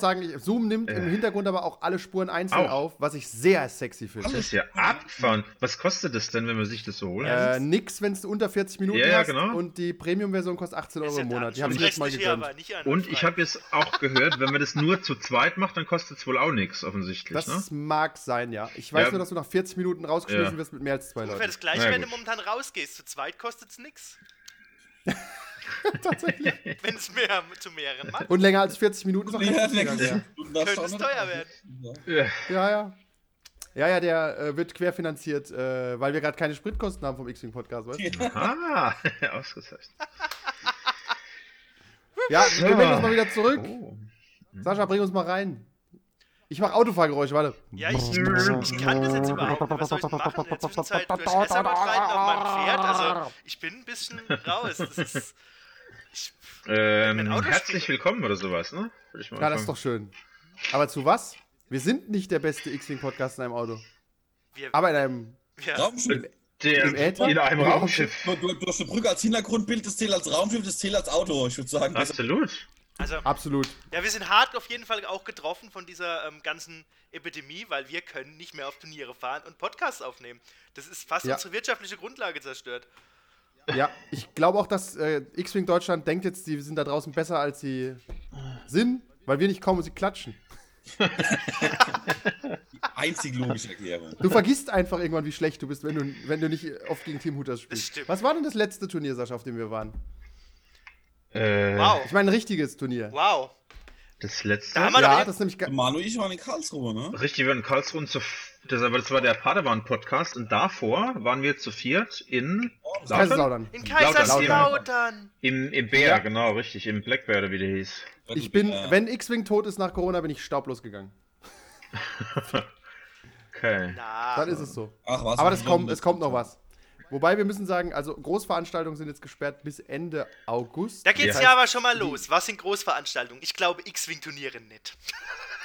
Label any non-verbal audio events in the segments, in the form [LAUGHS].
sagen, ich- Zoom nimmt im Hintergrund aber auch alle Spuren einzeln Auch. auf, was ich sehr sexy finde. Das ist ja abgefahren. Was kostet das denn, wenn man sich das so holt? Äh, nix, wenn du unter 40 Minuten Ja, ja, hast genau. und die Premium-Version kostet 18 Euro im Monat. Die schon habe ich jetzt mal gegönnt. Und ich habe jetzt auch gehört, wenn man das nur zu zweit macht, dann kostet es wohl auch nichts, offensichtlich. Das ne? mag sein, ja. Ich weiß Ja. nur, dass du nach 40 Minuten rausgeschmissen Ja. wirst mit mehr als zwei Ungefähr Leuten. das gleiche, wenn du momentan rausgehst. Zu zweit kostet es nichts. [LAUGHS] [LAUGHS] Tatsächlich. Wenn es mehr zu mehreren macht, Und länger als 40 Minuten der Zugang mehr. könnte es teuer werden. Ja. Ja, ja. Ja, der äh, wird querfinanziert, äh, weil wir gerade keine Spritkosten haben vom X-Wing Podcast, weißt du? Ah, [LAUGHS] ausgezeichnet. Ja, wir melden uns mal wieder zurück. Oh. Sascha, bring uns mal rein. Ich mache Autofahrgeräusche, warte. Ja, ich, ich kann das jetzt überhaupt nicht. Was soll ich denn machen? In der Zwischenzeit durch Schlessermatt reiten auf meinem Pferd. Also, ich bin ein bisschen raus. Das ist, Ähm, herzlich willkommen oder sowas, ne? Würde ich mal Ja, das ist doch schön. Aber zu was? Wir sind nicht der beste X-Wing-Podcast in einem Auto. wir, Aber in einem. ja, Raumschiff. Der, Im Äther? in einem Raumschiff. Du, du, du hast eine Brücke als Hintergrundbild, das zählt als Raumschiff, das zählt als Auto, ich würde sagen. Absolut. also, Absolut. ja, wir sind hart auf jeden Fall auch getroffen von dieser ähm, ganzen Epidemie, weil wir können nicht mehr auf Turniere fahren und Podcasts aufnehmen. Das ist fast Ja. unsere wirtschaftliche Grundlage zerstört. Ja, ich glaube auch, dass äh, X-Wing Deutschland denkt jetzt, die sind da draußen besser, als sie sind, weil wir nicht kommen und sie klatschen. Einzig logische Erklärung. Du vergisst einfach irgendwann, wie schlecht du bist, wenn du, wenn du nicht oft gegen Team Hooters spielst. Was war denn das letzte Turnier, Sascha, auf dem wir waren? Äh, Wow, Ich meine, ein richtiges Turnier. wow. Das letzte. Da haben wir Ja, das ist nämlich. Manu, ich war in Karlsruhe, ne? Richtig, wir waren in Karlsruhe und zu, das, aber das war der Padawan-Podcast und davor waren wir zu viert in Kaiserslautern. in Lautern. Kaiserslautern. Im, im Bär, Ja. genau, richtig, im Black Bear oder wie der hieß. Ich bin, Äh, wenn X-Wing tot ist nach Corona, bin ich staublos gegangen. [LAUGHS] Okay. Na, Dann ist es so. Ach, was? Aber das kommt, es kommt noch was. Wobei wir müssen sagen, also Großveranstaltungen sind jetzt gesperrt bis Ende August. da geht's Ja. ja aber schon mal los. Was sind Großveranstaltungen? Ich glaube, X-Wing-Turniere nicht. [LAUGHS]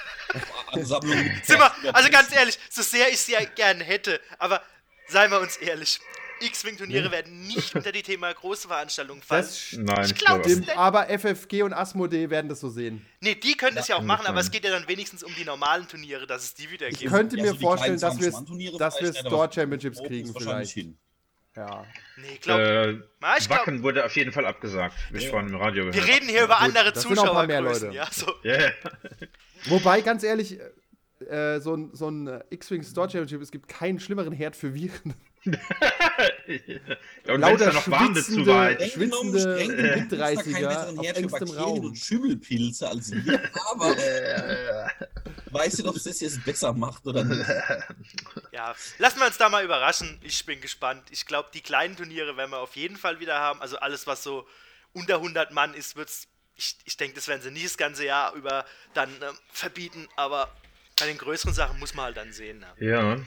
Ansammlung. [LAUGHS] Sind wir, also ganz ehrlich, so sehr ich sie ja gerne hätte, aber seien wir uns ehrlich, X-Wing-Turniere werden nicht [LAUGHS] unter die Thema große Veranstaltungen fallen. Das Nein, Ich glaub, glaube das- stimmt, aber FFG und Asmodee werden das so sehen. nee, die können das ja auch machen, aber es geht ja dann wenigstens um die normalen Turniere, dass es die wieder Ich gibt. könnte Ja, mir so die vorstellen, dass wir 20-Mann-Turniere dass wir vielleicht, Store aber Championships kriegen vielleicht. hin. Ja. Nee, glaub, Äh, Na, ich glaub- Wacken wurde auf jeden Fall abgesagt. Hab Ich Ja. vorhin im Radio wir gehört. reden hier über andere Leute. ja, so. Ja. Wobei, ganz ehrlich, äh, so ein, so ein äh, X-Wing Store Championship, es gibt keinen schlimmeren Herd für Viren. [LAUGHS] ja und es Lauter noch warm ist, zu schwitzende- weit. Streng genommen, Schwitzende streng genommen gibt's da keinen 30er besseren auf Herd für engstem Raum. und Schimmelpilze als wir, aber [LAUGHS] weißt du, ob es das jetzt besser macht oder nicht? [LAUGHS] Ja, lassen wir uns da mal überraschen. Ich bin gespannt. Ich glaube, die kleinen Turniere werden wir auf jeden Fall wieder haben. Also alles, was so unter 100 Mann ist, wird's. Ich, ich denke, das werden sie nicht das ganze Jahr über dann ähm, verbieten. Aber bei den größeren Sachen muss man halt dann sehen. Ja. Ja.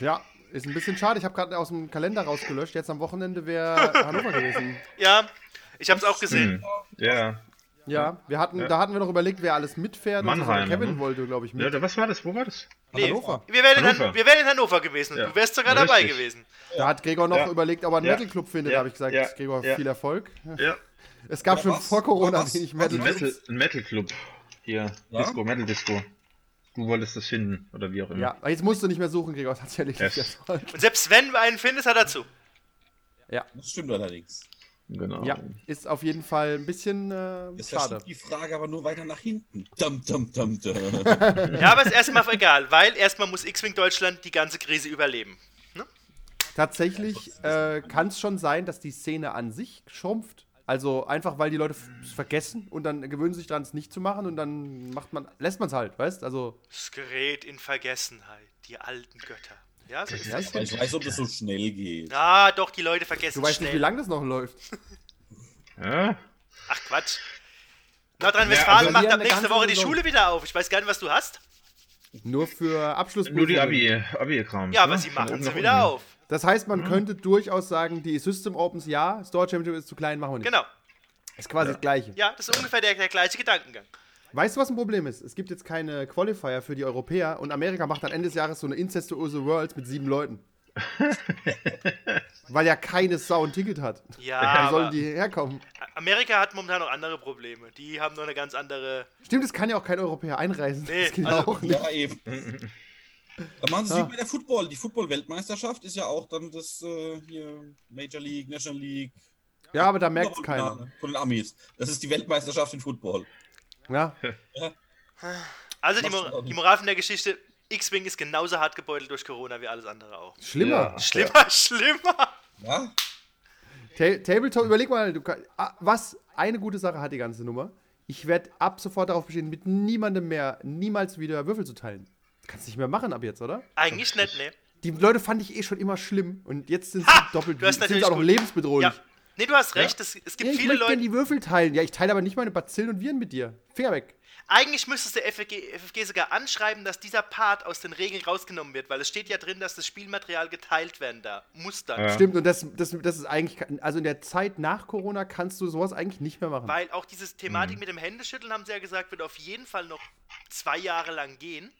Ja, ist ein bisschen schade. Ich habe gerade aus dem Kalender rausgelöscht. Jetzt am Wochenende wäre [LAUGHS] Hannover gewesen. Ja, ich habe es auch gesehen. Hm. Ja. Ja, wir hatten, da hatten wir noch überlegt, wer alles mitfährt. Mannheim, Kevin ne? wollte, glaube ich, ja. mit. da- Was war das? Wo war das? Nee, Hannover. Wir wären, in, Han Hannover. wir wären in Hannover gewesen und Ja. du wärst sogar dabei Richtig. gewesen. Da hat Gregor noch Ja. überlegt, ob er einen Ja. Metal Club findet. Ja. Da habe ich gesagt, Ja. Gregor, Ja. viel Erfolg. Ja. Es gab schon was? vor Corona wenig? Metal Ein. Metal, ein Metal Club. Hier. Ja? Disco, Metal Disco. Du wolltest das finden, oder wie auch immer. Ja, aber jetzt musst du nicht mehr suchen, Gregor, tatsächlich. Yes. Yes. Und selbst wenn du einen findest, hat er zu. Ja, Das stimmt allerdings. Genau. ja, ist auf jeden Fall ein bisschen äh, Jetzt schade. die Frage aber nur weiter nach hinten. Dum, dum, dum, dum. [LAUGHS] Ja, aber ist erstmal egal, weil erstmal muss X-Wing Deutschland die ganze Krise überleben. Tatsächlich äh, kann es schon sein, dass die Szene an sich schrumpft. Also einfach, weil die Leute es vergessen und dann gewöhnen sie sich daran, es nicht zu machen und dann macht man, lässt man es halt, weißt? Also Es gerät in Vergessenheit, die alten Götter. Ja, so ist ja, es. Aber ich weiß, ob das so schnell geht. Ah, doch, die Leute vergessen du weißt schnell. nicht, wie lange das noch läuft. Ja. Ach Quatsch. Nordrhein-Westfalen also macht ab nächste Woche die. Schule wieder auf. Ich weiß gar nicht, was du hast. Nur für Abschlussprüfungen. Nur die Abi, Abi-Kram. Ja, aber ne? sie machen sie wieder unten. auf. Das heißt, man könnte durchaus sagen, die System Opens ja, Store Championship ist zu klein, machen wir nicht. Genau. Ist quasi das Gleiche. Ja, das ist ungefähr der, der gleiche Gedankengang. Weißt du, was ein Problem ist? Es gibt jetzt keine Qualifier für die Europäer und Amerika macht dann Ende des Jahres so eine incestuöse Worlds mit sieben Leuten. [LAUGHS] Weil ja keine Sau ein Ticket hat. Ja, Wie sollen die herkommen? Amerika hat momentan noch andere Probleme. Die haben noch eine ganz andere. Stimmt, es kann ja auch kein Europäer einreisen. Nee, das geht also- auch nicht. Ja, eben. Da machen sie Ja. wie bei der Football. Die Football-Weltmeisterschaft ist ja auch dann das äh, hier Major League, National League. Ja, aber da merkt es keiner. Von den Amis. Das ist die Weltmeisterschaft in Football. Ja, Also die, Mor die Moral von der Geschichte: X-Wing ist genauso hart gebeutelt durch Corona wie alles andere auch. schlimmer. Ja. Schlimmer, schlimmer. Ja? Ta Tabletop, überleg mal, du kann, ah, was eine gute Sache hat die ganze Nummer. Ich werde ab sofort darauf bestehen, mit niemandem mehr niemals wieder Würfel zu teilen. Kannst du nicht mehr machen ab jetzt, oder? Eigentlich nicht, ne? Die Leute fand ich eh schon immer schlimm und jetzt sind sie Ha! doppelt, Du hast sind auch noch lebensbedrohlich. Ja. Nee, du hast recht. Es, es Ja, gibt ich viele möchte Leute. gerne die Würfel teilen. Ja, ich teile aber nicht meine Bazillen und Viren mit dir. Finger weg. Eigentlich müsstest du FFG, FFG sogar anschreiben, dass dieser Part aus den Regeln rausgenommen wird, weil es steht ja drin, dass das Spielmaterial geteilt werden da. Muss dann. Ja. Stimmt, und das, das, das ist eigentlich, also in der Zeit nach Corona kannst du sowas eigentlich nicht mehr machen. Weil auch diese Mhm. Thematik mit dem Händeschütteln, haben sie ja gesagt, wird auf jeden Fall noch zwei Jahre lang gehen.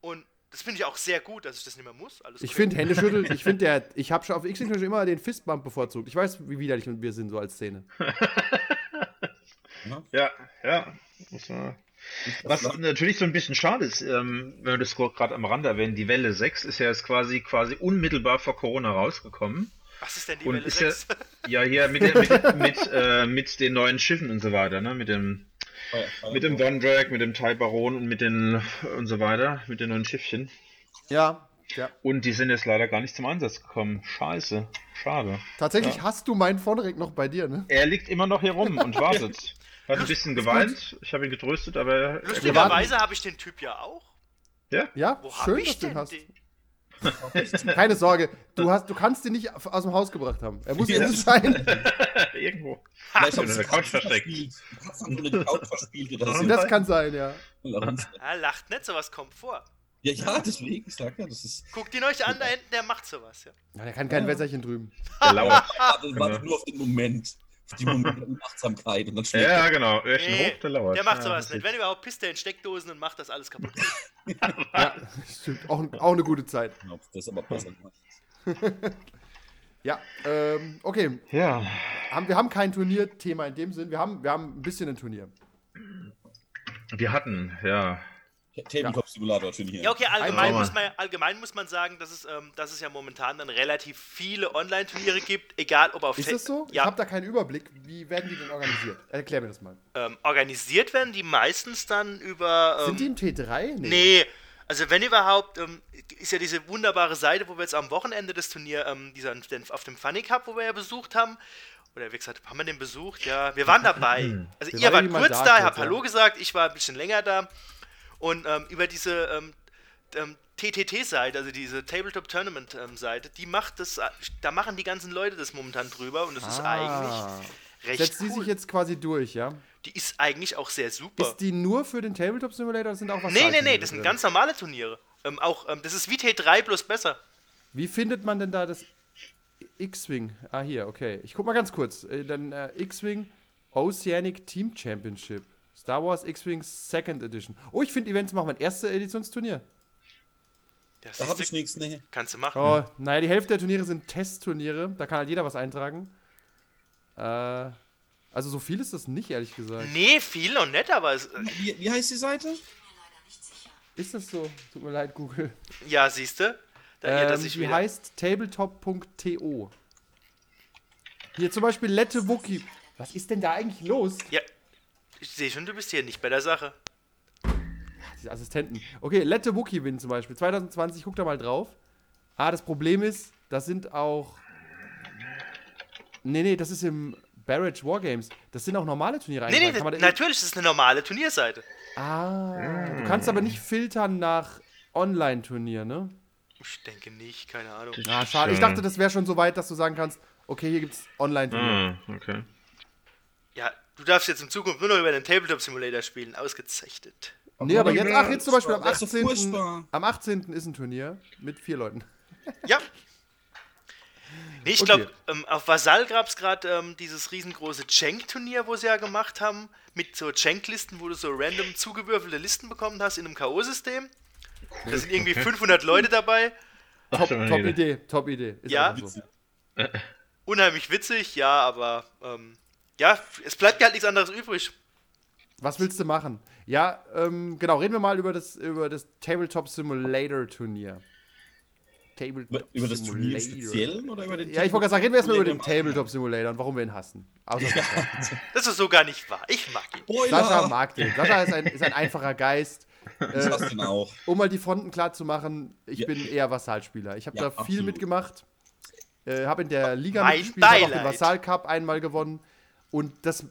Und das finde ich auch sehr gut, dass ich das nicht mehr muss. Alles Ich okay. finde Händeschütteln, ich finde der, [LAUGHS] ich habe schon auf X-Wing schon immer den Fistbump bevorzugt. Ich weiß, wie widerlich wir sind so als Szene. [LAUGHS] Ja, ja. Was natürlich so ein bisschen schade ist, ähm, wenn wir das gerade am Rande erwähnen, die Welle 6 ist ja jetzt quasi quasi unmittelbar vor Corona rausgekommen. Was ist denn die Und Welle ist 6? Ja, hier mit, der- mit, mit, äh, mit den neuen Schiffen und so weiter, ne? Mit dem, mit dem Vondrag, mit dem Tai Baron und mit den und so weiter, mit den neuen Schiffchen. Ja, ja. Und die sind jetzt leider gar nicht zum Einsatz gekommen. Scheiße. Schade. Tatsächlich hast du meinen Vonreg noch bei dir, ne? Er liegt immer noch hier rum und wartet. [LAUGHS] Hat ein bisschen geweint. Ich habe ihn getröstet, aber er- er Lustigerweise habe ich den Typ ja auch. Ja, Wo habe schön, ich dass du ihn denn hast. den? [LAUGHS] Keine Sorge, du, hast, du kannst ihn nicht aus dem Haus gebracht haben. Er muss Ja. innen sein. [LAUGHS] irgendwo. Vielleicht Ha, haben unter sie der Couch verspielt. versteckt. Haben unter die Couch verspielt oder so. Das kann sein, ja. Ah, lacht nicht, sowas kommt vor. Ja, ja, deswegen, ich sag ja, das ist. Guckt ihn euch an, da hinten, der macht sowas, ja. ja der kann kein Wässerchen drüben. Der lauert. [LAUGHS] Warte, warte Genau. nur auf den Moment. Die Moment der Unachtsamkeit und dann [LAUGHS] schlägt Ja, genau. Öhrchen Nee, hoch, der lauert. Der macht Ja, sowas das nicht. Wenn überhaupt, pisst er in Steckdosen und macht das alles kaputt. [LAUGHS] Ja, stimmt. Auch, auch eine gute Zeit. er. Das ist aber besser gemacht. [LAUGHS] Ja, ähm, okay. Ja. Haben, wir haben kein Turnierthema in dem Sinn. Wir haben, wir haben ein bisschen ein Turnier. Wir hatten, ja. Tabletop-Simulator Turnier. Ja, okay, allgemein muss, man, allgemein muss man sagen, dass es, ähm, dass es ja momentan dann relativ viele Online-Turniere gibt, egal ob auf Ist das so? Ich Ja, habe da keinen Überblick. Wie werden die denn organisiert? Erklär mir das mal. ähm, organisiert werden die meistens dann über. Ähm, Sind die im T3? Nee, also wenn überhaupt, ähm, ist ja diese wunderbare Seite, wo wir jetzt am Wochenende das Turnier, ähm, dieser, den, auf dem Funny Cup, wo wir ja besucht haben, oder wie gesagt, haben wir den besucht? Ja, wir waren dabei. [LAUGHS] Also Wir ihr wart kurz da, habt ja. Hallo gesagt, ich war ein bisschen länger da. Und ähm, über diese ähm, ähm, TTT-Seite, also diese Tabletop Tournament-Seite, die macht das, da machen die ganzen Leute das momentan drüber und das ist eigentlich recht Setzt die cool. sich jetzt quasi durch, ja? die ist eigentlich auch sehr super. Ist die nur für den Tabletop Simulator oder sind auch was Nee, nee, nee, das sind ganz normale Turniere. Ähm, auch, ähm, das ist wie T3 bloß besser. Wie findet man denn da das X-Wing? Ah, hier, okay. Ich guck mal ganz kurz. Äh, Dann äh, X-Wing Oceanic Team Championship. Star Wars X-Wing Second Edition. Oh, ich finde Events machen wir ein erste Editionsturnier. Das Da ist- habe ich nichts, ne. Kannst du machen. Oh, naja, die Hälfte der Turniere sind Testturniere. Da kann halt jeder was eintragen. Äh, also so viel ist das nicht, ehrlich gesagt. Nee, viel noch nicht, aber es, Wie, wie heißt die Seite? Ist das so? Tut mir leid, Google. ja, siehst du? Da Ähm, sich die wieder. heißt tabletop.to. Hier zum Beispiel Lette Wookie. Was ist denn da eigentlich los? Ja, ich sehe schon, du bist hier nicht bei der Sache. Diese Assistenten. Okay, Lette Wookie Win zum Beispiel. 2020, guck da mal drauf. Ah, das Problem ist, das sind auch. Nee, nee, das ist im Barrage Wargames. Das sind auch normale Turniere Nee, nee, da- natürlich, das ist eine normale Turnierseite. Ah, du kannst aber nicht filtern nach Online-Turnier, ne? Ich denke nicht, keine Ahnung. Ah, schade. Ich dachte, das wäre schon so weit, dass du sagen kannst, okay, hier gibt's Online-Turnier. Ah, okay. Ja, du darfst jetzt in Zukunft nur noch über den Tabletop Simulator spielen. Ausgezeichnet. Nee, aber jetzt, ach, jetzt zum Beispiel am Das ist doch 18. furchtbar. Am 18. ist ein Turnier mit vier Leuten. Ja. Nee, ich Okay. glaube, ähm, auf Vasall gab es gerade ähm, dieses riesengroße Cenk-Turnier, wo sie ja gemacht haben, mit so Cenk-Listen, wo du so random zugewürfelte Listen bekommen hast in einem K.O.-System. Da sind irgendwie 500 Leute dabei. top, top Idee, top Idee. Ist Ja. so. Unheimlich witzig, ja, aber ähm, ja, es bleibt ja halt nichts anderes übrig. Was willst du machen? Ja, ähm, genau, reden wir mal über das, über das Tabletop Simulator Turnier. Tabletop Über das Turnier speziell oder über den Ja, ich wollte gerade sagen, reden wir erstmal über den Simulator Tabletop Simulator und warum wir ihn hassen. Außer [LAUGHS] Das ist so gar nicht wahr. Ich mag ihn. Spoiler! Sascha mag den. Sascha ist ein, ist ein einfacher Geist. Ich Äh, auch. um mal die Fronten klar zu machen, ich Ja. bin eher Vassalspieler. Ich habe Ja, da viel absolut. mitgemacht. Äh, habe in der Liga Mein mitgespielt, habe auch den. Vassal Cup einmal gewonnen. Und das,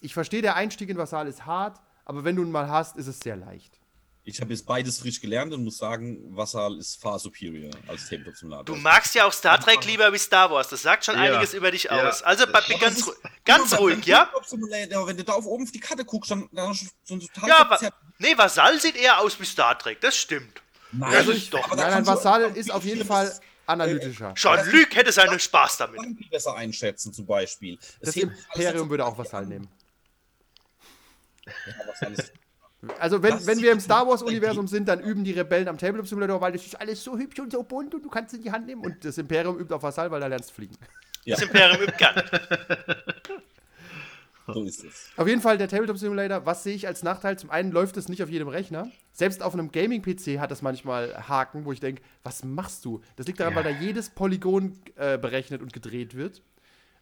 ich verstehe, der Einstieg in Vassal ist hart, aber wenn du ihn mal hast, ist es sehr leicht. Ich habe jetzt beides frisch gelernt und muss sagen, Vassal ist far superior als Tabletop Simulator. Du magst ja auch Star Trek lieber wie Star Wars. Das sagt schon Ja. einiges über dich Ja. aus. Also ganz, das ru- ist- ganz mal, ruhig, ja? Wenn du da auf oben auf die Karte guckst, dann, dann ist so ein total Ja, aber. Nee, Vasall sieht eher aus wie Star Trek. Das stimmt. Nein, Also ich- aber da Nein, nein, Vassal ist auf jeden Fall analytischer. Jean-Luc hätte seinen Spaß damit. Besser einschätzen, zum Beispiel. Das alles Imperium würde auch Vassal nehmen. Also, wenn, Das wenn wir im Star Wars-Universum sind, dann üben die Rebellen am Tabletop Simulator, weil das ist alles so hübsch und so bunt und du kannst es in die Hand nehmen. Und das Imperium übt auf Vassal, weil da lernst du fliegen. Ja, Das Imperium übt gern. [LAUGHS] so ist es. Auf jeden Fall der Tabletop Simulator, was sehe ich als Nachteil? Zum einen läuft es nicht auf jedem Rechner. Selbst auf einem Gaming-PC hat das manchmal Haken, wo ich denke, was machst du? Das liegt daran, Ja. weil da jedes Polygon äh, berechnet und gedreht wird.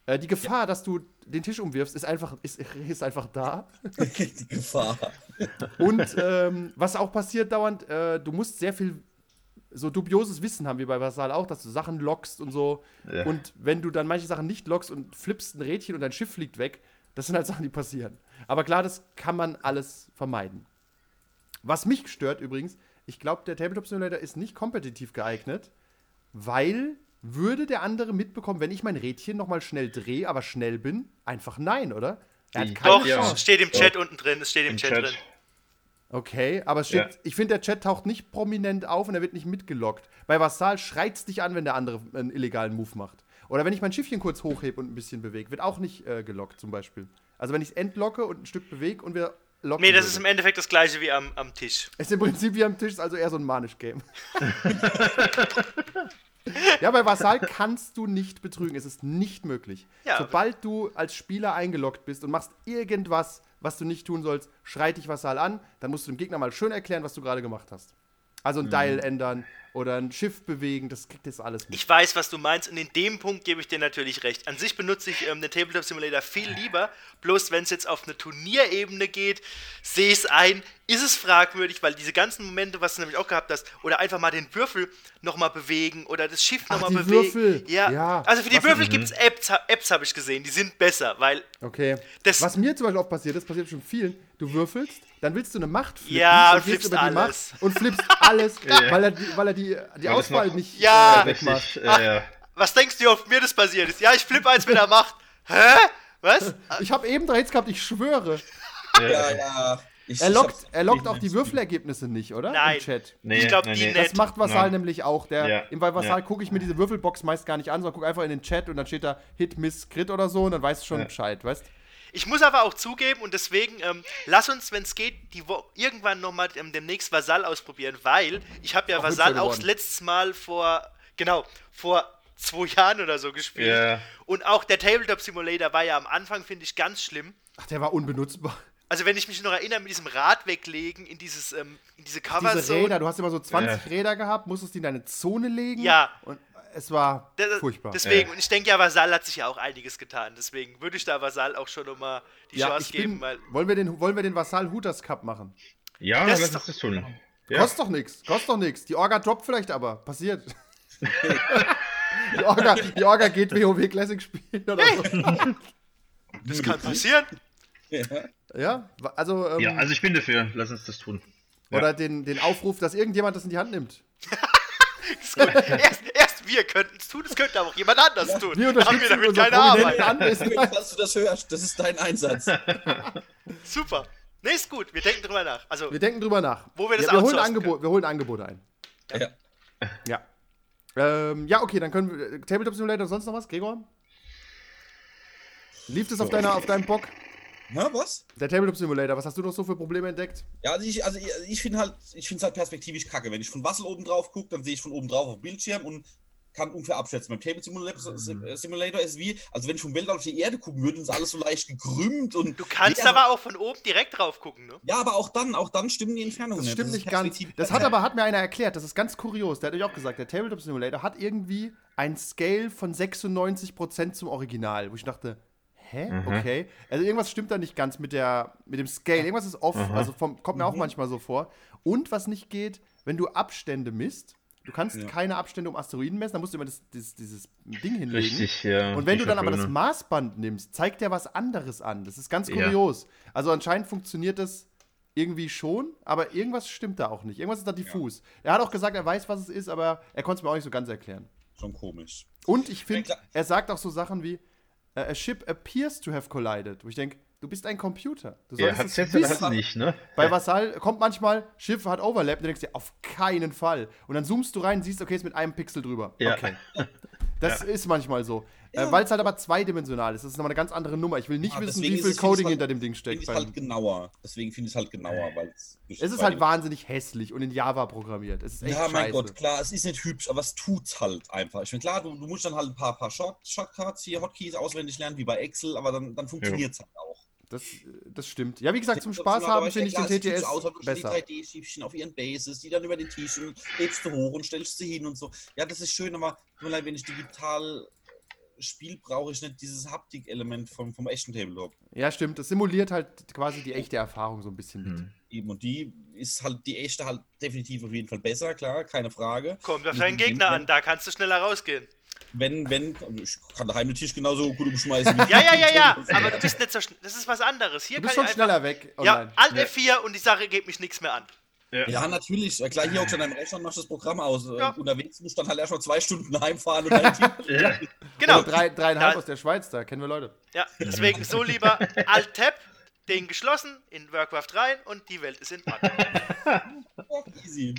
Äh, die Gefahr, dass du den Tisch umwirfst, ist einfach, ist, ist einfach da. [LAUGHS] Die Gefahr. Und ähm, was auch passiert dauernd, äh, du musst sehr viel so dubioses Wissen haben, wie bei Vasal auch, dass du Sachen lockst und so. Ja. Und wenn du dann manche Sachen nicht lockst und flippst ein Rädchen und dein Schiff fliegt weg, das sind halt [LAUGHS] Sachen, die passieren. Aber klar, das kann man alles vermeiden. Was mich stört übrigens, ich glaube, der Tabletop Simulator ist nicht kompetitiv geeignet, weil würde der andere mitbekommen, wenn ich mein Rädchen nochmal schnell drehe, aber schnell bin? Einfach nein, oder? Er hat keine Doch. Chance. es steht im Chat unten drin. Es steht im, Im Chat, Chat. drin. Okay, aber es steht, Ja. ich finde, der Chat taucht nicht prominent auf und er wird nicht mitgelockt. Bei Vassal schreit es dich an, wenn der andere einen illegalen Move macht. Oder wenn ich mein Schiffchen kurz hochhebe und ein bisschen bewege, wird auch nicht äh, gelockt zum Beispiel. Also wenn ich es entlocke und ein Stück bewege und wir locken. Nee, das ist würde. im Endeffekt das gleiche wie am, am Tisch. ist im Prinzip wie am Tisch, ist also eher so ein Manisch-Game. [LAUGHS] ja, bei Vassal kannst du nicht betrügen. Es ist nicht möglich. Ja. Sobald du als Spieler eingeloggt bist und machst irgendwas, was du nicht tun sollst, schreit dich Vassal an. Dann musst du dem Gegner mal schön erklären, was du gerade gemacht hast. Also ein Dial ändern oder ein Schiff bewegen, das kriegt jetzt alles mit. Ich weiß, was du meinst und in dem Punkt gebe ich dir natürlich recht. An sich benutze ich ähm, den Tabletop Simulator viel lieber, bloß wenn es jetzt auf eine Turnierebene geht, sehe ich es ein, ist es fragwürdig, weil diese ganzen Momente, was du nämlich auch gehabt hast, oder einfach mal den Würfel nochmal bewegen oder das Schiff nochmal bewegen. Würfel. Ja. Ja. also für die Was- Würfel gibt es Apps, Apps habe ich gesehen, die sind besser, weil Okay. Das- Was mir zum Beispiel auch passiert, das passiert schon vielen, du würfelst, dann willst du eine Macht flippen Ja, und flippst über die alles. Macht und flippst [LAUGHS] alles, weil er die, weil er die, die Weil Auswahl noch- nicht Ja. äh, wegmacht. Äh, ja. was denkst du, wie oft mir das passiert ist? Ja, ich flippe eins mit der Macht. Hä? Was? Ich habe eben drei Hits gehabt, ich schwöre. Ja, ja. Ich, Er lockt, er lockt auch die Würfelergebnisse nicht, oder? Nein. Im Chat. Nee, Ich glaub, nee, die nee. nicht. Das macht Vassal Ja. nämlich auch. Der, Ja. Im bei Vassal Ja. gucke ich mir diese Würfelbox meist gar nicht an, sondern gucke einfach in den Chat und dann steht da Hit, Miss, Crit oder so und dann weißt du schon Ja. Bescheid, weißt Ich muss aber auch zugeben und deswegen ähm, lass uns, wenn es geht, die Wo irgendwann nochmal ähm, demnächst Vasall ausprobieren, weil ich habe ja Auch Vasall auch das letztes Mal vor, genau, vor zwei Jahren oder so gespielt. Ja. Und auch der Tabletop Simulator war ja am Anfang, finde ich, ganz schlimm. Ach, der war unbenutzbar. Also wenn ich mich noch erinnere, mit diesem Rad weglegen in dieses, ähm, in diese Diese Coverzone. Räder, du hast immer so 20 Ja. Räder gehabt, musstest die in deine Zone legen. Ja. Und es war Das- furchtbar. Deswegen, Ja. und ich denke ja, Vasall hat sich ja auch einiges getan. Deswegen würde ich da Vasall auch schon nochmal die ja, Chance ich geben, bin, weil wollen wir den, wollen wir den Vassal Hooters Cup machen? Ja, Das ist uns das tun. Ja. Kostet doch nichts, kostet doch nichts. Die Orga droppt vielleicht aber, passiert. [LAUGHS] die, Orga, die Orga geht WoW Classic spielen oder so. das kann passieren. Ja. Ja, also, ähm, ja, also ich bin dafür. Lass uns das tun. ja. oder den, den Aufruf, dass irgendjemand das in die Hand nimmt. Das ist gut. erst wir könnten es tun, es könnte aber auch jemand anders tun. Wir Da haben wir damit keine Arbeit. Falls du das hörst, das ist dein Einsatz. [LAUGHS] Super. Nee, ist gut. Wir denken drüber nach. Also, Wir denken drüber nach. Wo wir das ja, wir, holen Angebot, wir holen Angebote ein. Ja. Ja. Ähm, ja, okay, dann können wir. äh, Tabletop Simulator, sonst noch was, Gregor? Lief das auf, deiner, auf deinem Bock? Na, was? Der Tabletop Simulator, was hast du noch so für Probleme entdeckt? Ja, also ich, also ich, ich finde halt, ich finde es halt perspektivisch kacke. Wenn ich von Wassel oben drauf gucke, dann sehe ich von oben drauf auf dem Bildschirm und kann ungefähr abschätzen. Beim Table Simulator, Mhm. Simulator ist wie, also wenn ich vom Weltall auf die Erde gucken würde, ist alles so leicht gekrümmt und. Du kannst Nee, aber auch von oben direkt drauf gucken, ne? Ja, aber auch dann, auch dann stimmen die Entfernungen. Das stimmt nicht ganz. Das hat aber, hat mir einer erklärt, das ist ganz kurios. Der hat euch auch gesagt, der Tabletop Simulator hat irgendwie ein Scale von 96% zum Original, wo ich dachte, hä? Okay. Also irgendwas stimmt da nicht ganz mit, der, mit dem Scale. Irgendwas ist off. Also vom, kommt mir auch manchmal so vor. Und was nicht geht, wenn du Abstände misst, du kannst Ja. keine Abstände um Asteroiden messen, dann musst du immer das, dieses, dieses Ding hinlegen. Richtig, ja. Und wenn du dann aber das. Maßband nimmst, zeigt der was anderes an. Das ist ganz Ja. kurios. Also anscheinend funktioniert das irgendwie schon, aber irgendwas stimmt da auch nicht. Irgendwas ist da diffus. Er hat auch gesagt, er weiß, was es ist, aber er konnte es mir auch nicht so ganz erklären. Schon komisch. Und ich finde, Ja, er sagt auch so Sachen wie, äh, a ship appears to have collided. Wo ich denke, du bist ein Computer. Du Ja, solltest hat es jetzt oder wissen. nicht, ne? Bei Vasall kommt manchmal, Schiff hat Overlap, und du denkst dir, auf keinen Fall. Und dann zoomst du rein, siehst, okay, ist mit einem Pixel drüber. Ja. Okay. [LAUGHS] Das ist manchmal so. Ja. Äh, Weil es halt aber zweidimensional ist. Das ist nochmal eine ganz andere Nummer. Ich will nicht Ah, wissen, deswegen wie ist viel es- Coding halt- hinter dem Ding steckt. ich Bei halt genauer. Deswegen finde ich es halt genauer, weil es. es ist halt wahnsinnig hässlich und in Java programmiert. Es ist echt Ja, mein scheiße. Gott, klar, es ist nicht hübsch, aber es tut's halt einfach. Ich meine, klar, du, du musst dann halt ein paar, paar Short, Shortcuts hier, Hotkeys auswendig lernen, wie bei Excel, aber dann, dann funktioniert's halt auch. Das, das stimmt. Ja, wie gesagt, zum Spaß haben ich finde ich den TTS aus, besser. Die 3D-Schiffchen auf ihren Bases, die dann über den Tisch und hebst du hoch und stellst sie hin und so. Ja, das ist schön, aber tut mir leid, wenn ich digital spiele, brauche ich nicht dieses Haptik-Element vom, vom echten Tabletop. Ja, stimmt. Das simuliert halt quasi die echte Erfahrung so ein bisschen mit. Hm. Eben, und die ist halt, die echte halt definitiv auf jeden Fall besser, klar, keine Frage. Kommt auf deinen Gegner an, da kannst du schneller rausgehen. Wenn, wenn, ich kann daheim den Tisch genauso gut umschmeißen wie Ja, ja, ja, ja, aber du bist nicht so schnell. Das ist was anderes. Hier Du bist schon schneller weg Ja, online. Alt Ja. F4 und die Sache geht mich nichts mehr an. Ja, natürlich. Ja, Klar, hier auch schon am Rechner und machst das Programm aus. Äh, Ja. Unterwegs musst du dann halt erstmal zwei Stunden [LAUGHS] heimfahren und dein [LAUGHS] Team. Ja. Genau. Oder drei, dreieinhalb aus der Schweiz, da kennen wir Leute. Ja, deswegen so lieber Alt-Tab, den geschlossen, in Workcraft rein und die Welt ist in Ordnung. [LAUGHS] Easy.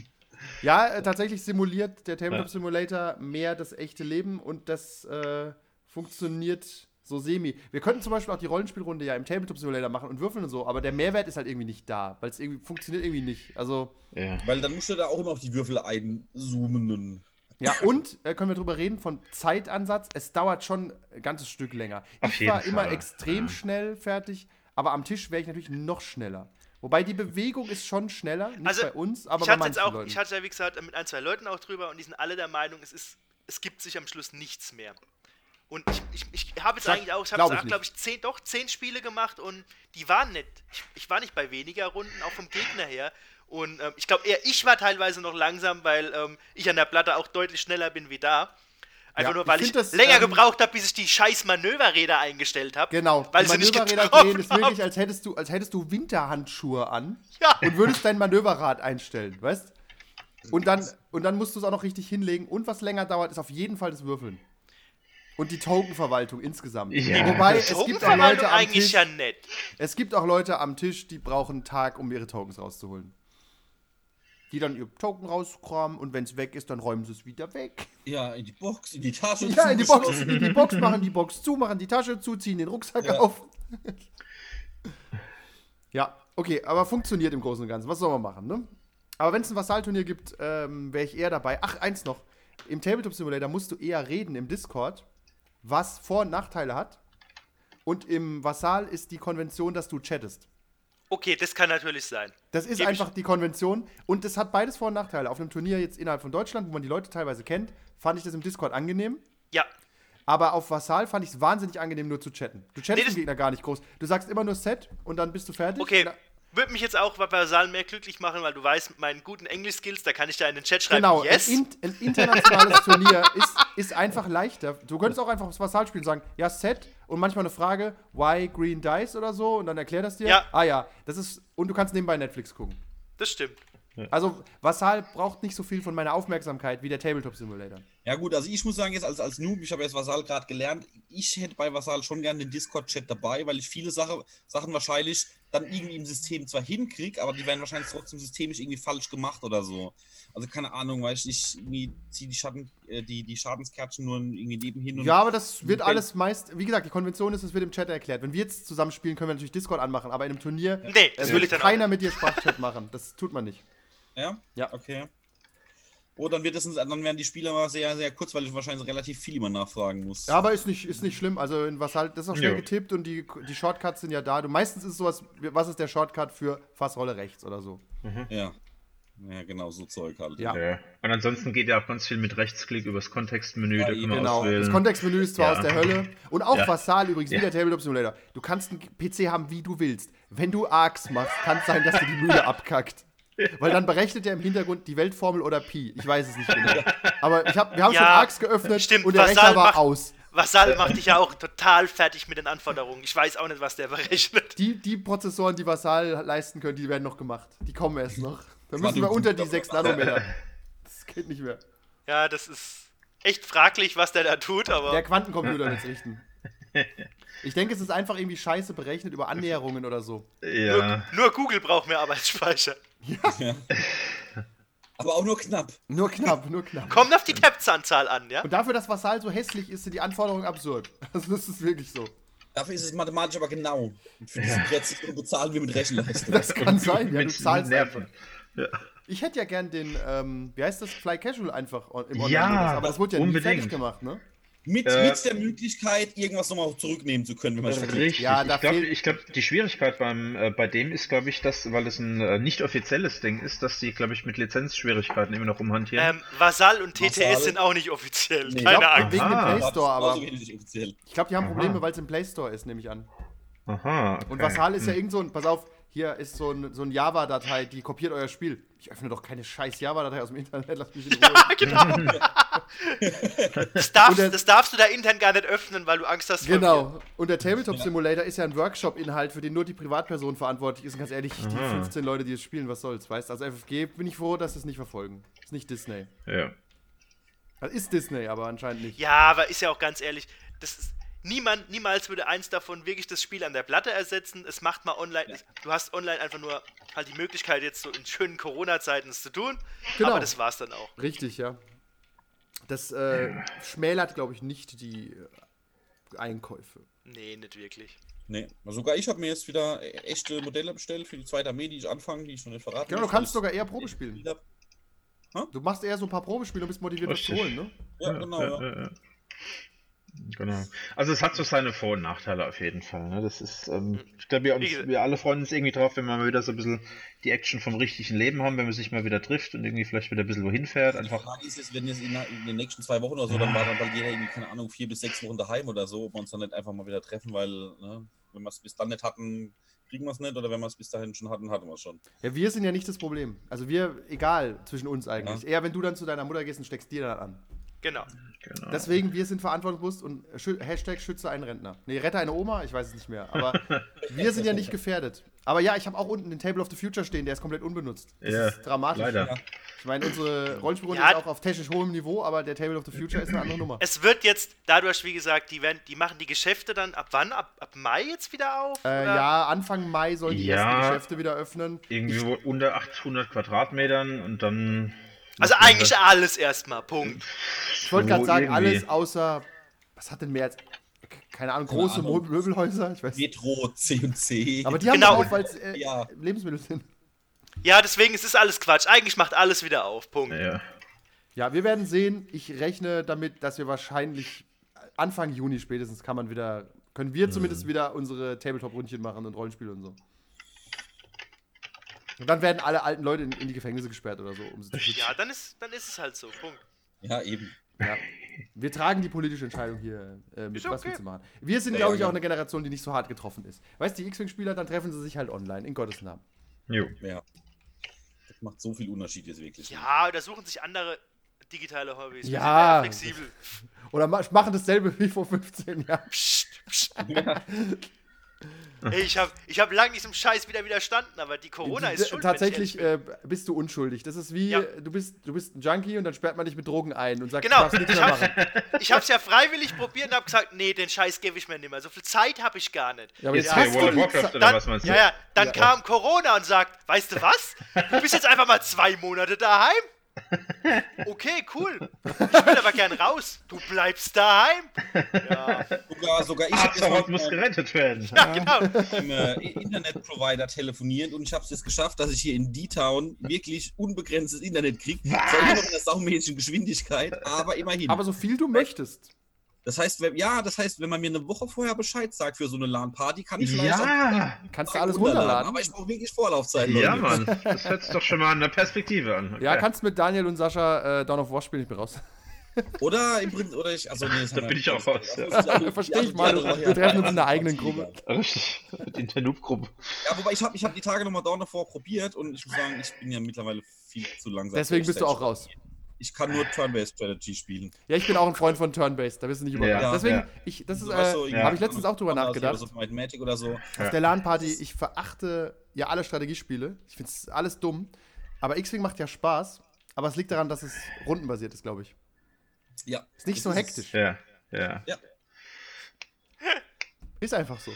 Ja, äh, tatsächlich simuliert der Tabletop Ja. Simulator mehr das echte Leben und das äh, funktioniert so semi. Wir könnten zum Beispiel auch die Rollenspielrunde ja im Tabletop Simulator machen und würfeln und so, aber der Mehrwert ist halt irgendwie nicht da, weil es irgendwie funktioniert irgendwie nicht. Also, ja. Weil dann musst du da auch immer auf die Würfel einzoomen. ja, und äh, können wir drüber reden von Zeitansatz. Es dauert schon ein ganzes Stück länger. Auf ich war immer extrem schnell fertig, aber am Tisch wäre ich natürlich noch schneller. Wobei die Bewegung ist schon schneller, nicht Also, bei uns, aber ich bei hatte manchen jetzt auch, Leuten. ich hatte ja wie gesagt mit ein, zwei Leuten auch drüber und die sind alle der Meinung, es ist, es gibt sich am Schluss nichts mehr. Und ich, ich, ich habe jetzt Sag- eigentlich auch, ich glaub habe ich glaube ich, zehn, doch zehn Spiele gemacht und die waren nicht. Ich, ich war nicht bei weniger Runden, auch vom Gegner her. Und ähm, ich glaube eher, ich war teilweise noch langsam, weil ähm, ich an der Platte auch deutlich schneller bin wie da. Einfach Ja, nur, ich weil ich, find das, länger ähm, gebraucht habe, bis ich die scheiß Manöverräder eingestellt habe. Genau, Weil die sie nicht Manöverräder getroffen drehen ist wirklich, als hättest du, als hättest du Winterhandschuhe an Ja. und würdest dein Manöverrad einstellen, weißt? Und dann, und dann musst du es auch noch richtig hinlegen. Und was länger dauert, ist auf jeden Fall das Würfeln. Und die Tokenverwaltung insgesamt. Ja. Wobei, es gibt, auch Tokenverwaltung Leute am eigentlich Tisch, ja nett. es gibt auch Leute am Tisch, die brauchen einen Tag, um ihre Tokens rauszuholen. Die dann ihr Token rauskramen und wenn es weg ist, dann räumen sie es wieder weg. Ja, in die Box, in die Tasche. Ja, in die Box, in die Box machen, die Box zu, machen die Tasche zu, ziehen den Rucksack Ja. auf. [LAUGHS] ja, okay, aber funktioniert im Großen und Ganzen. Was soll man machen, ne? Aber wenn es ein Vassalturnier gibt, ähm, wäre ich eher dabei. Ach, eins noch. Im Tabletop Simulator musst du eher reden im Discord, was Vor- und Nachteile hat. Und im Vassal ist die Konvention, dass du chattest. Okay, das kann natürlich sein. Das ist Geb einfach die Konvention und das hat beides Vor- und Nachteile. Auf einem Turnier jetzt innerhalb von Deutschland, wo man die Leute teilweise kennt, fand ich das im Discord angenehm. Ja, Aber auf Vassal fand ich es wahnsinnig angenehm, nur zu chatten. Du chattest Nee, den Gegner gar nicht groß. Du sagst immer nur Set und dann bist du fertig. okay. Würde mich jetzt auch bei Saal mehr glücklich machen, weil du weißt, mit meinen guten Englisch-Skills, da kann ich da in den Chat schreiben, Genau, yes. ein, in, ein internationales [LAUGHS] Turnier ist, ist einfach leichter. Du könntest auch einfach aufs Vassal spielen und sagen, ja, Set und manchmal eine Frage, why green dice oder so und dann erklär das dir. Ja. Ah ja, das ist, und du kannst nebenbei Netflix gucken. Das stimmt. Also, Vassal braucht nicht so viel von meiner Aufmerksamkeit wie der Tabletop Simulator. Ja gut, also ich muss sagen, jetzt als, als Noob, ich habe jetzt Vasal gerade gelernt, ich hätte bei Vasal schon gerne den Discord-Chat dabei, weil ich viele Sache, Sachen wahrscheinlich dann irgendwie im System zwar hinkriege, aber die werden wahrscheinlich trotzdem systemisch irgendwie falsch gemacht oder so. Also keine Ahnung, weil ich nicht irgendwie ziehe die Schatten, äh, die, die Schadenskärtchen nur irgendwie nebenhin und Ja, aber das wird alles meist, wie gesagt, die Konvention ist, es wird im Chat erklärt. Wenn wir jetzt zusammen spielen, können wir natürlich Discord anmachen, aber in einem Turnier Nee, das äh, will wird ich keiner mit dir Sprachchat machen. Das tut man nicht. Ja? Ja. Okay. Oh, dann wird es, dann werden die Spieler mal sehr, sehr kurz, weil ich wahrscheinlich relativ viel immer nachfragen muss. Ja, aber ist nicht, ist nicht schlimm. Also in was halt, das ist auch schnell Jo. getippt und die, die Shortcuts sind ja da. Du, meistens ist es sowas, was ist der Shortcut für Fassrolle rechts oder so. Ja. Ja, genau, so Zeug halt. Ja. Ja. Und ansonsten geht ja auch ganz viel mit Rechtsklick übers Kontextmenü, Ja, da kann man Genau. auswählen. Das Kontextmenü ist zwar Ja. aus der Hölle. Und auch Ja. Vassal übrigens, wie Ja. der Tabletop Simulator. Du kannst einen PC haben, wie du willst. Wenn du Arcs machst, kann es sein, dass dir die Mühle abkackt. Weil dann berechnet er im Hintergrund die Weltformel oder Pi. Ich weiß es nicht genau. Aber ich hab, wir haben Ja, schon Arcs geöffnet stimmt, und der Vasall Rechner war macht- aus. Vasall macht dich ja auch total fertig mit den Anforderungen. Ich weiß auch nicht, was der berechnet. Die, die Prozessoren, die Vassal leisten können, die werden noch gemacht. Die kommen erst noch. Da müssen wir unter die 6 Nanometer. [LAUGHS] Das geht nicht mehr. Ja, das ist echt fraglich, was der da tut, aber. Der Quantencomputer wird's richten. Ich denke, es ist einfach irgendwie scheiße berechnet über Annäherungen oder so. Ja. Nur, nur Google braucht mehr Arbeitsspeicher. Ja. Aber auch nur knapp. Nur knapp, nur knapp. Kommt auf die Tabs-Anzahl an, ja? Und dafür, dass Vassal so hässlich ist, sind die Anforderungen absurd. Also das ist wirklich so. Dafür ist es mathematisch aber genau. Und für diesen Präzision bezahlen wir mit Rechenleistung. Das kann sein, ja, du zahlst. Nerven. Ich hätte ja gern den, ähm, wie heißt das, Fly Casual einfach im Ja, Online-Modus, aber das wurde ja nie unbedingt. fertig gemacht, ne? Mit, Äh, mit der Möglichkeit, irgendwas nochmal zurücknehmen zu können, wenn man es verklickt. Richtig. Ja, ich glaube, glaub, die Schwierigkeit beim, äh, bei dem ist, glaube ich, dass, weil es ein äh, nicht offizielles Ding ist, dass die, glaube ich, mit Lizenzschwierigkeiten immer noch rumhantieren. Ähm, Vasall und TTS Vasall- sind auch nicht offiziell. Nee. Keine Ich glaub, Angst. wegen dem. Play Store, aber ich glaube, die haben Aha. Probleme, weil es im Play Store ist, nehme ich an. Aha. Okay. Und Vassal ist ja irgend so ein, pass auf, hier ist so ein, so ein Java-Datei, die kopiert euer Spiel. Ich öffne doch keine scheiß Java-Datei aus dem Internet, lass mich in Ruhe. [LAUGHS] genau. Das darfst, der- das darfst du da intern gar nicht öffnen, weil du Angst hast. Genau. Und der Tabletop Simulator ist ja ein Workshop-Inhalt, für den nur die Privatperson verantwortlich ist. Und ganz ehrlich, die 15 Leute, die es spielen, was soll's, weißt du? Also FFG bin ich froh, dass sie es nicht verfolgen. Ist nicht Disney. Ja. Das ist Disney, aber anscheinend nicht. Ja, aber ist ja auch ganz ehrlich, das ist. Niemand, niemals würde eins davon wirklich das Spiel an der Platte ersetzen. Es macht mal online. Du hast online einfach nur halt die Möglichkeit, jetzt so in schönen Corona-Zeiten es zu tun. Genau. Aber das war's dann auch. Richtig, ja. Das äh, schmälert, glaube ich, nicht die äh, Einkäufe. Nee, nicht wirklich. Nee, also sogar ich habe mir jetzt wieder äh, echte Modelle bestellt für die zweite Armee, die ich anfange, die ich noch nicht verraten Genau, du kannst sogar eher Probe spielen. Ja, Du machst eher so ein paar Probespiele und bist motiviert, das zu holen, ne? Ja, genau. Ja. ja, ja. Genau. Also es hat so seine Vor- und Nachteile auf jeden Fall. Ne? Das ist, ähm, ich glaube, wir, uns- wir alle freuen uns irgendwie drauf, wenn wir mal wieder so ein bisschen die Action vom richtigen Leben haben, wenn man sich mal wieder trifft und irgendwie vielleicht wieder ein bisschen wohin fährt. Die Einfach. Frage ist jetzt, wenn jetzt in, in den nächsten zwei Wochen oder so, dann war dann bald jeder irgendwie, keine Ahnung, vier bis sechs Wochen daheim oder so, ob wir uns dann nicht einfach mal wieder treffen, weil, ne, wenn wir es bis dann nicht hatten, kriegen wir es nicht, oder wenn wir es bis dahin schon hatten, hatten wir es schon. Ja, wir sind ja nicht das Problem. Also wir, egal, zwischen uns eigentlich. Ja. Eher, wenn du dann zu deiner Mutter gehst und steckst dir dann an. Genau. Genau. Deswegen, wir sind verantwortungsbewusst und schü Hashtag schütze einen Rentner. Nee, rette eine Oma, ich weiß es nicht mehr. Aber [LAUGHS] wir sind ja nicht gefährdet. Aber ja, ich habe auch unten den Table of the Future stehen, der ist komplett unbenutzt. Das Ja, ist dramatisch. leider. Ja. Ich meine, unsere Rollenspielrunde Ja. ist auch auf technisch hohem Niveau, aber der Table of the Future ist eine andere Nummer. Es wird jetzt dadurch, wie gesagt, die, werden, die machen die Geschäfte dann ab wann? Ab, ab Mai jetzt wieder auf? Äh, oder? ja, Anfang Mai sollen die Ja. ersten Geschäfte wieder öffnen. irgendwie wo- unter 800 Quadratmetern und dann. Also eigentlich alles erstmal. Punkt. Ich wollte gerade sagen, irgendwie. alles außer, was hat denn mehr als, keine Ahnung, große Ahnung. Mo- Möbelhäuser? Ich weiß nicht. Metro, C&C. Aber die haben Genau. auf, weil es äh, Ja. Lebensmittel sind. Ja, deswegen es ist alles Quatsch. Eigentlich macht alles wieder auf. Punkt. Ja. Ja, wir werden sehen. Ich rechne damit, dass wir wahrscheinlich Anfang Juni spätestens kann man wieder, können wir zumindest wieder unsere Tabletop-Rundchen machen und Rollenspiele und so. Und dann werden alle alten Leute in, in die Gefängnisse gesperrt oder so. Um sie zu schützen. Ja, dann ist, dann ist es halt so. Punkt. Ja, eben. Ja. [LAUGHS] Wir tragen die politische Entscheidung hier äh, mit, Ist was okay. wir zu machen. Wir sind, Ja, glaube ich, ja. auch eine Generation, die nicht so hart getroffen ist. Weißt du, die X-Wing-Spieler, dann treffen sie sich halt online, in Gottes Namen. Jo. Ja. Das macht so viel Unterschied jetzt wirklich. Ja, da suchen sich andere digitale Hobbys. Ja. flexibel. Oder ma machen dasselbe wie vor 15 Jahren. Psst, psst. [LAUGHS] [LAUGHS] Ey, ich habe ich hab lang diesem Scheiß wieder widerstanden, aber die Corona ist schuld. wenn ich Tatsächlich äh, bist du unschuldig. Das ist wie, Ja. du, bist, du bist ein Junkie und dann sperrt man dich mit Drogen ein und sagt, Genau, du darfst nichts ich mehr machen. [LAUGHS] ich hab's ja freiwillig probiert und hab gesagt, nee, den Scheiß gebe ich mir nicht mehr. So viel Zeit habe ich gar nicht. Ja, aber jetzt Jetzt hast du World of die Warcraft Zeit- oder Dann, was meinst du? ja, ja, dann Ja. kam Corona und sagt, weißt du was? Du bist jetzt einfach mal zwei Monate daheim. Okay, cool. Ich will aber gern raus. Du bleibst daheim. Ja, Sogar, sogar ich habe Azeroth muss mit gerettet werden. ja genau. meinem äh, Internetprovider telefoniert und ich habe es jetzt geschafft, dass ich hier in D-Town wirklich unbegrenztes Internet kriege. Zwar immer noch in der saumäßigen Geschwindigkeit, aber immerhin. Aber so viel du möchtest. Das heißt, wenn, ja, das heißt, wenn man mir eine Woche vorher Bescheid sagt für so eine LAN-Party, kann ich vielleicht auch Ja, Kannst du alles runterladen. Aber ich brauche wirklich Vorlaufzeit. ja, Leute. Mann. Das hört sich doch schon mal an der Perspektive an. Ja, Okay. kannst mit Daniel und Sascha äh, Dawn of War spielen, ich bin raus. Oder im Prinzip, oder ich, also nee, Da bin ich auch raus, ja. [LAUGHS] das ist die andere- Versteh die ich mal, wir treffen uns in der eigenen Gruppe. Richtig. Mit in der Noob-Gruppe. Ja, wobei ich habe ich hab die Tage nochmal Dawn davor probiert und ich muss sagen, ich bin ja mittlerweile viel zu langsam. Deswegen bist du auch raus. Ich kann nur Turn-Based Strategy spielen. Ja, ich bin auch ein Freund von Turn-Based, da wirst du nicht überrascht. Ja, Deswegen, ja. ich, das ist, weißt so, äh, irgendwie habe ich letztens auch drüber nachgedacht. So Mathematic oder so. Auf der LAN-Party, ich verachte ja alle Strategiespiele. Ich finde es alles dumm. Aber X-Wing macht ja Spaß. Aber es liegt daran, dass es rundenbasiert ist, glaube ich. Ja. Ist nicht so Das hektisch. Ja, ja. Ist einfach so.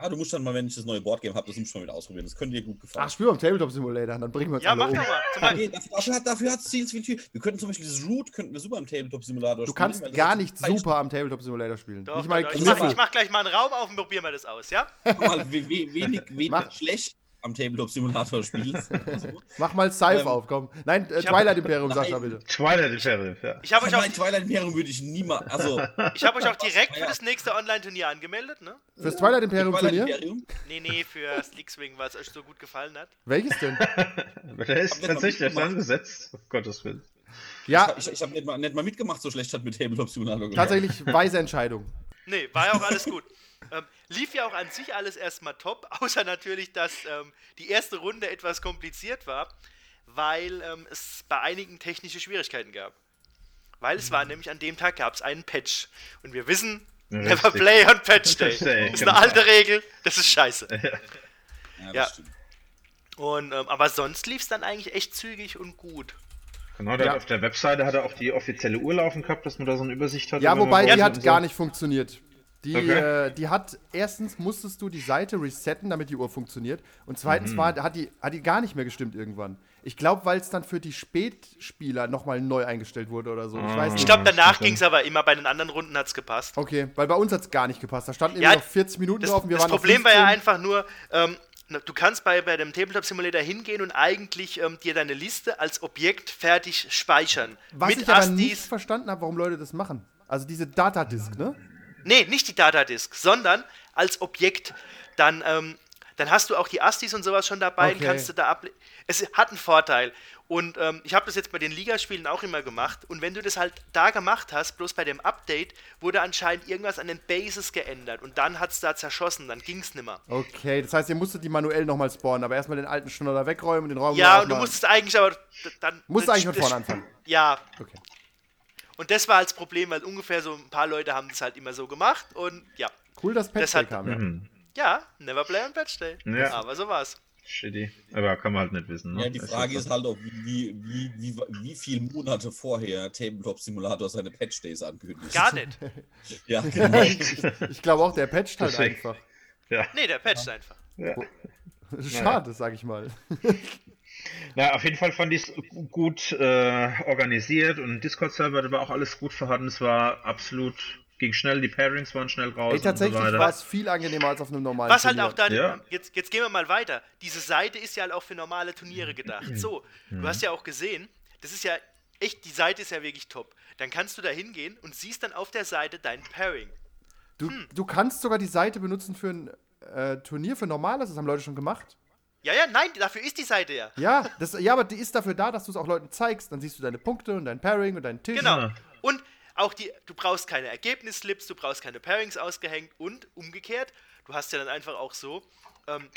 Ah, du musst dann mal, wenn ich das neue Boardgame habe, das muss ich mal wieder ausprobieren. Das könnte dir gut gefallen. Ach, spiel mal im Tabletop Simulator, dann bringen wir uns Ja, alle mach um. doch mal. [LAUGHS] Nee, dafür, dafür hat ziemlich viel. Wir könnten zum Beispiel das Root könnten wir super im Tabletop Simulator Du spielen. kannst weil das gar nicht super am Tabletop Simulator spielen. doch, nicht doch, mal doch. Ich, mach, ich mach gleich mal einen Raum auf und probieren wir das aus, ja? Guck mal, we, we, wenig, [LAUGHS] wenig Mach. schlecht am Tabletop Simulator spielst. Also, [LAUGHS] Mach mal Scythe Ähm, auf, komm. Nein, äh, ich hab- Twilight Imperium, Nein. Sascha, bitte. Twilight Imperium, ja. Ich habe euch, auch- Nein, Twilight Imperium würde ich niemals. Also, ich hab euch auch direkt für Ja. das nächste Online-Turnier angemeldet, ne? Fürs Twilight Imperium Twilight Turnier? Imperium. Nee, nee, für Slickswing, weil es euch so gut gefallen hat. Welches denn? [LAUGHS] Der ist tatsächlich angesetzt. Um Gottes Willen. Ja, Ich, ich habe nicht, mal- nicht mal mitgemacht, so schlecht hat mit Tabletop Simulator gemacht. tatsächlich weise Entscheidung. Nee, war ja auch alles gut. Ähm, lief ja auch an sich alles erstmal top, [LAUGHS] außer natürlich, dass ähm, die erste Runde etwas kompliziert war, weil ähm, es bei einigen technische Schwierigkeiten gab. Weil es war nämlich an dem Tag gab es einen Patch. Und wir wissen, never Richtig. play on Patch [LAUGHS] Day. Das ist genau. eine alte Regel, das ist scheiße. Ja, das Ja. Und, ähm, aber sonst lief es dann eigentlich echt zügig und gut. Genau, Ja. auf der Webseite hat er auch die offizielle Uhr laufen gehabt, dass man da so eine Übersicht hat. Ja, wobei die hat so. gar nicht funktioniert. Die, Okay. äh, die hat, erstens musstest du die Seite resetten, damit die Uhr funktioniert. Und zweitens Mhm. war, hat, die, hat die gar nicht mehr gestimmt irgendwann. Ich glaube, weil es dann für die Spätspieler nochmal neu eingestellt wurde oder so. Ich weiß Ich nicht. glaube, danach ging es aber immer, bei den anderen Runden hat es gepasst. Okay, weil bei uns hat es gar nicht gepasst. Da standen Ja, irgendwie noch 40 Minuten Das, drauf und wir das waren Problem war ja 15. einfach nur, ähm, du kannst bei, bei dem Tabletop Simulator hingehen und eigentlich ähm, dir deine Liste als Objekt fertig speichern. Was mit ich aber Astis. nicht verstanden habe, warum Leute das machen. Also diese Datadisk, ne? Nee, nicht die Datadisk, sondern als Objekt. Dann, ähm, dann hast du auch die Astis und sowas schon dabei und Okay. kannst du da ab. Es hat einen Vorteil. Und ähm, ich habe das jetzt bei den Ligaspielen auch immer gemacht. Und wenn du das halt da gemacht hast, bloß bei dem Update, wurde anscheinend irgendwas an den Bases geändert. Und dann hat es da zerschossen, dann ging es nimmer. Okay, das heißt, ihr musstet die manuell nochmal spawnen, aber erstmal den alten Schnuller wegräumen, den Raum Ja, und du musstest eigentlich aber dann. Musst eigentlich von das- vorne anfangen. Ja, Okay. Und das war halt das Problem, weil ungefähr so ein paar Leute haben das halt immer so gemacht und ja. Cool, dass Patch Das Day hat- kam, ja. Mhm. Ja, never play on Patch Day. Ja. Aber so war's. Shitty. Aber kann man halt nicht wissen. Ne? Ja, die Frage so. ist halt auch, wie, wie, wie, wie, wie viele Monate vorher Tabletop Simulator seine Patch Days ankündigt. Gar nicht. [LAUGHS] Ja, genau. ich ich glaube auch, der patcht halt Deswegen. einfach. Ja. Nee, der patcht einfach. ja. [LAUGHS] Schade, sag ich mal. Na, auf jeden Fall fand ich es gut äh, organisiert und Discord-Server, da war auch alles gut vorhanden. Es war absolut, ging schnell, die Pairings waren schnell raus. Ey, tatsächlich so war es viel angenehmer als auf einem normalen Was halt Turnier. auch dann, Ja. jetzt, jetzt gehen wir mal weiter. Diese Seite ist ja halt auch für normale Turniere gedacht. So, du hast ja auch gesehen, das ist ja echt, die Seite ist ja wirklich top. Dann kannst du da hingehen und siehst dann auf der Seite dein Pairing. Du, Hm. du kannst sogar die Seite benutzen für ein äh, Turnier, für normales, das haben Leute schon gemacht. Ja, ja, nein, dafür ist die Seite ja. Ja, das, ja, aber die ist dafür da, dass du es auch Leuten zeigst. Dann siehst du deine Punkte und dein Pairing und deinen Tisch. Genau. Ja. Und auch die, du brauchst keine Ergebnisslips, du brauchst keine Pairings ausgehängt und umgekehrt, du hast ja dann einfach auch so, ähm,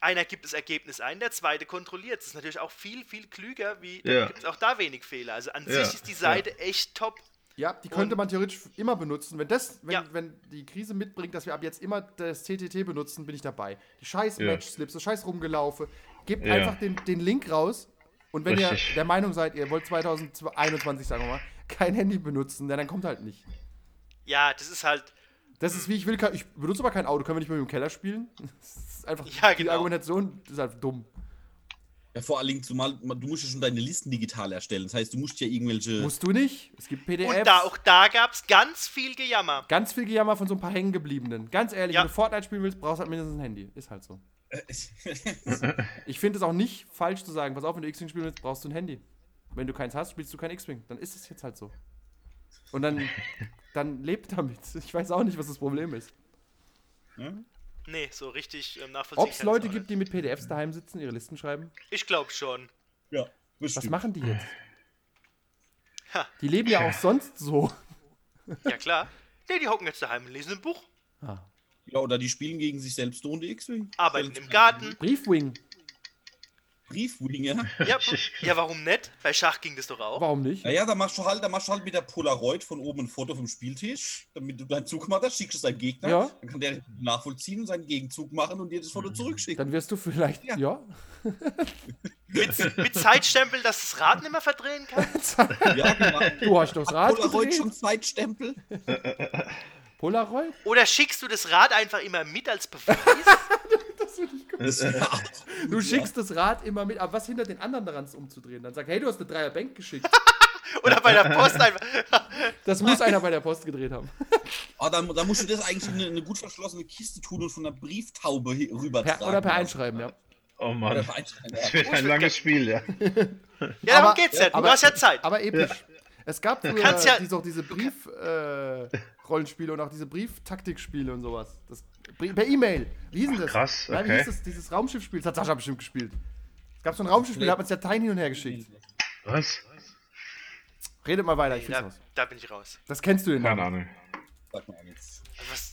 einer gibt das Ergebnis ein, der zweite kontrolliert. Das ist natürlich auch viel, viel klüger, wie Ja. gibt es auch da wenig Fehler. Also an Ja, sich ist die Seite echt top. Ja, die könnte Und- man theoretisch immer benutzen. Wenn, das, wenn, Ja. wenn die Krise mitbringt, dass wir ab jetzt immer das TTT benutzen, bin ich dabei. Die scheiß Ja. Match-Slips, das scheiß Rumgelaufe. Gebt Ja. einfach den, den Link raus. Und wenn Richtig. ihr der Meinung seid, ihr wollt 2021, sagen wir mal, kein Handy benutzen, dann kommt halt nicht. Ja, das ist halt. Das ist wie ich will, ich benutze aber kein Auto, können wir nicht mehr im Keller spielen? [LAUGHS] Das ist einfach Ja, die genau. Argumentation ist halt dumm. Ja, vor allen Dingen, zumal du musst ja schon deine Listen digital erstellen. Das heißt, du musst ja irgendwelche. Musst du nicht. Es gibt PDFs. Und da, auch da gab es ganz viel Gejammer. Ganz viel Gejammer von so ein paar hängengebliebenen. Ganz ehrlich, Ja. wenn du Fortnite spielen willst, brauchst du halt mindestens ein Handy. Ist halt so. [LAUGHS] Ich finde es auch nicht falsch zu sagen, pass auf, wenn du X-Wing spielen willst, brauchst du ein Handy. Wenn du keins hast, spielst du kein X-Wing. Dann ist es jetzt halt so. Und dann, [LAUGHS] dann lebt damit. Ich weiß auch nicht, was das Problem ist. Nee, so richtig ähm, nachvollziehen. Ob es Leute gibt, die mit PDFs daheim sitzen, ihre Listen schreiben. Ich glaube schon. ja, Was bestimmt. machen die jetzt? Ha. Die leben ja auch sonst so. Ja, klar. Nee, die hocken jetzt daheim und lesen ein Buch. Ah. Ja, oder die spielen gegen sich selbst ohne X-Wing. Arbeiten im Garten. Briefwing. Briefwing, [LAUGHS] ja. Ja, [LAUGHS] ja, warum nicht? Bei Schach ging das doch auch. Warum nicht? Naja, da machst du halt, da machst du halt mit der Polaroid von oben ein Foto vom Spieltisch, damit du deinen Zug gemacht hast, schickst es deinem Gegner, Ja. dann kann der nachvollziehen und seinen Gegenzug machen und dir das Foto zurückschicken. Dann wirst du vielleicht. Ja. Ja. Mit, mit Zeitstempel, dass das Rad nicht mehr verdrehen kann. [LAUGHS] Ja, genau. Du hast doch das Rad Polaroid gedreht. schon Zeitstempel? Polaroid? Oder schickst du das Rad einfach immer mit als Beweis? Ich gut. Ja. Du schickst das Rad immer mit, aber was hindert den anderen daran, es umzudrehen? Dann sag, hey, du hast eine Dreierbank geschickt. [LAUGHS] Oder bei der Post einfach. [LAUGHS] Das muss einer bei der Post gedreht haben. [LAUGHS] Ah, dann, dann musst du das eigentlich in eine, eine gut verschlossene Kiste tun und von einer Brieftaube hi- Per, rübertragen. oder per Einschreiben, ja. Oh Oder Mann. per Einschreiben, Das wird ein langes Spiel, ja. Ja, darum geht's ja. Du aber- hast ja Zeit. Aber episch. Es gab früher ja- diese, auch diese Brief-Rollenspiele und auch diese Brieftaktikspiele und sowas. Das, per E-Mail. Wie hieß denn das? krass, Ja, wie okay. hieß das? Dieses Raumschiffspiel. Das hat Sascha bestimmt gespielt. Es gab so ein Raumschiffspiel, da hat man sich Dateien hin und her geschickt. Was? Redet mal weiter, ich find's Da, raus. da bin ich raus. Das kennst du den Keine. Ahnung. Sag mal nichts. Also, was,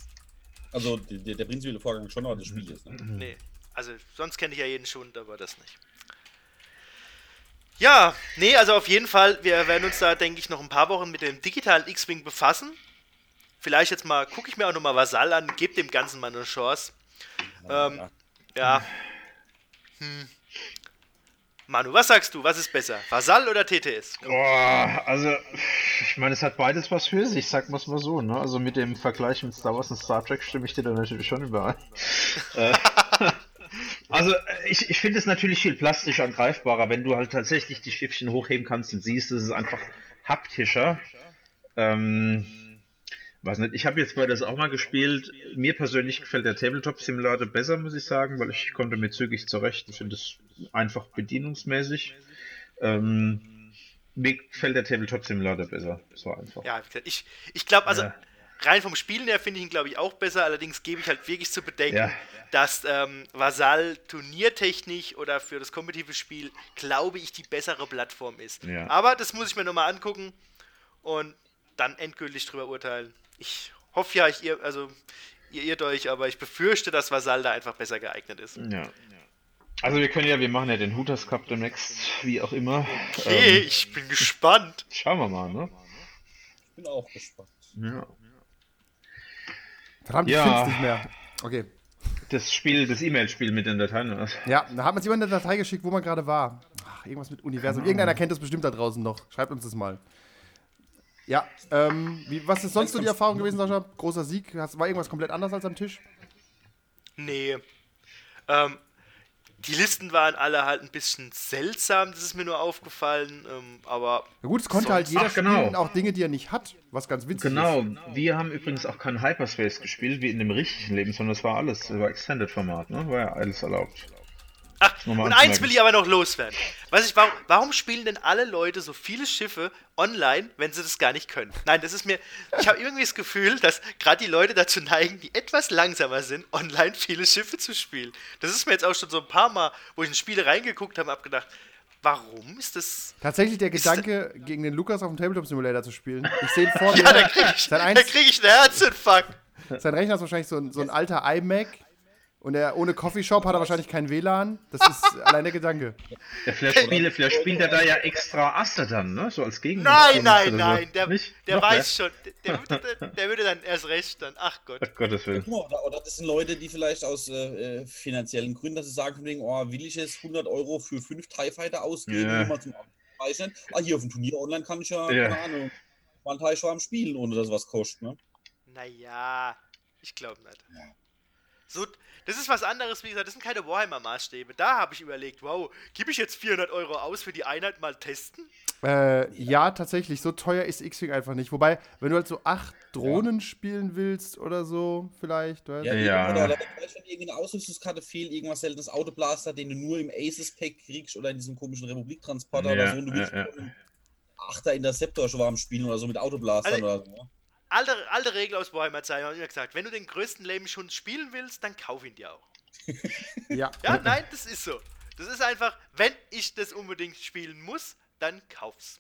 Also der, der prinzipielle Vorgang schon, aber das Spiel ist. Ne? nee. Also, sonst kenne ich ja jeden Schund, aber das nicht. Ja, nee, also auf jeden Fall, wir werden uns da, denke ich, noch ein paar Wochen mit dem digitalen X-Wing befassen. Vielleicht jetzt mal, gucke ich mir auch nochmal Vasall an, gebe dem Ganzen mal eine Chance. Ähm, ja. Hm. Manu, was sagst du? Was ist besser? Vasall oder TTS? Boah, also, ich meine, es hat beides was für sich, sag mal so, ne? Also mit dem Vergleich mit Star Wars und Star Trek stimme ich dir da natürlich schon überein. [LAUGHS] Äh, also, ich, ich finde es natürlich viel plastischer und greifbarer, wenn du halt tatsächlich die Schiffchen hochheben kannst und siehst, es ist einfach haptischer. Ähm, weiß nicht, ich habe jetzt bei das auch mal gespielt. Mir persönlich gefällt der Tabletop Simulator besser, muss ich sagen, weil ich konnte mir zügig zurecht. Ich finde es einfach bedienungsmäßig. Ähm, mir gefällt der Tabletop Simulator besser. So einfach. Ja, ich, ich glaube, also Ja. Rein vom Spielen her finde ich ihn, glaube ich, auch besser. Allerdings gebe ich halt wirklich zu bedenken, Ja. dass ähm, Vasall turniertechnisch oder für das kompetitive Spiel, glaube ich, die bessere Plattform ist. Ja. Aber das muss ich mir nochmal angucken und dann endgültig drüber urteilen. Ich hoffe ja, ich ihr, also ihr irrt euch, aber ich befürchte, dass Vasall da einfach besser geeignet ist. Ja. Also wir können ja, wir machen ja den Hooters Cup demnächst, wie auch immer. Okay, Ähm, ich bin gespannt. schauen wir mal, ne? Ich bin auch gespannt. Ja. Verdammt, ich Ja. find's nicht mehr. Okay. Das Spiel, das E-Mail-Spiel mit den Dateien. was? Ja, da hat man jemand eine Datei geschickt, wo man gerade war. Ach, irgendwas mit Universum. Irgendeiner kennt das bestimmt da draußen noch. Schreibt uns das mal. Ja, ähm, wie, was ist sonst so die Erfahrung gewesen, Sascha? Großer Sieg? War irgendwas komplett anders als am Tisch? Nee. Ähm, die Listen waren alle halt ein bisschen seltsam, das ist mir nur aufgefallen, ähm, aber Na gut, es konnte halt jeder Ach, genau. spielen, auch Dinge, die er nicht hat, was ganz witzig Genau, ist. wir haben übrigens auch kein Hyperspace gespielt, wie in dem richtigen Leben, sondern das war alles, war Extended-Format, ne? War ja alles erlaubt. Ach, und eins will ich aber noch loswerden. Weiß ich, warum, warum spielen denn alle Leute so viele Schiffe online, wenn sie das gar nicht können? Nein, das ist mir. Ich habe irgendwie das Gefühl, dass gerade die Leute dazu neigen, die etwas langsamer sind, online viele Schiffe zu spielen. Das ist mir jetzt auch schon so ein paar Mal, wo ich in Spiele reingeguckt habe, hab gedacht, warum ist das. Tatsächlich der Gedanke, gegen den Lukas auf dem Tabletop Simulator zu spielen. Ich sehe ihn vor [LAUGHS] mir. Ja, da kriege ich, da krieg ich einen Herzinfarkt. sein Rechner ist wahrscheinlich so ein, so ein alter iMac Und er ohne Coffeeshop hat er wahrscheinlich kein WLAN. Das ist [LAUGHS] allein der Gedanke. Ja, vielleicht, spiele, vielleicht spielt er da ja extra Aster dann, ne? So als Gegner. Nein, nein, nein, der, Nicht? der Noch weiß schon, der, der, würde- [LAUGHS] der würde dann erst recht dann, ach Gott. mehr? Ach Gottes Willen. Guck mal, Oder, oder das sind Leute, die vielleicht aus äh, äh, finanziellen Gründen, dass sie sagen, von wegen, oh, will ich jetzt 100 Euro für fünf TIE Fighter ausgeben, Ja. nur mal zum Abzeichnen? Ah, hier auf dem Turnier online kann ich ja, Ja. keine Ahnung, mal ein TIE Schwarm spielen, ohne dass es was kostet, ne? Naja, ich glaube nicht. So, das ist was anderes, wie gesagt, das sind keine Warhammer-Maßstäbe. Da habe ich überlegt, wow, gebe ich jetzt 400 Euro aus für die Einheit mal testen? Äh, ja, tatsächlich. So teuer ist X-Wing einfach nicht. Wobei, wenn du halt so acht Drohnen spielen willst oder so, vielleicht. Weißt? Ja, Ja. Oder, vielleicht, wenn irgendeine Ausrüstungskarte fehlt, irgendwas seltenes Autoblaster, den du nur im Aces-Pack kriegst oder in diesem komischen Republik-Transporter Ja, oder so, und du willst ja, ja. nur einen Achter Interceptor-Schwarm spielen oder so mit Autoblastern Also- oder so. Alte, alte Regel aus Warhammer-Zeiten habe ich immer gesagt, wenn du den größten Lebenshund spielen willst, dann kauf ihn dir auch. [LAUGHS] Ja. Ja, nein, das ist so. Das ist einfach, wenn ich das unbedingt spielen muss, dann kauf's.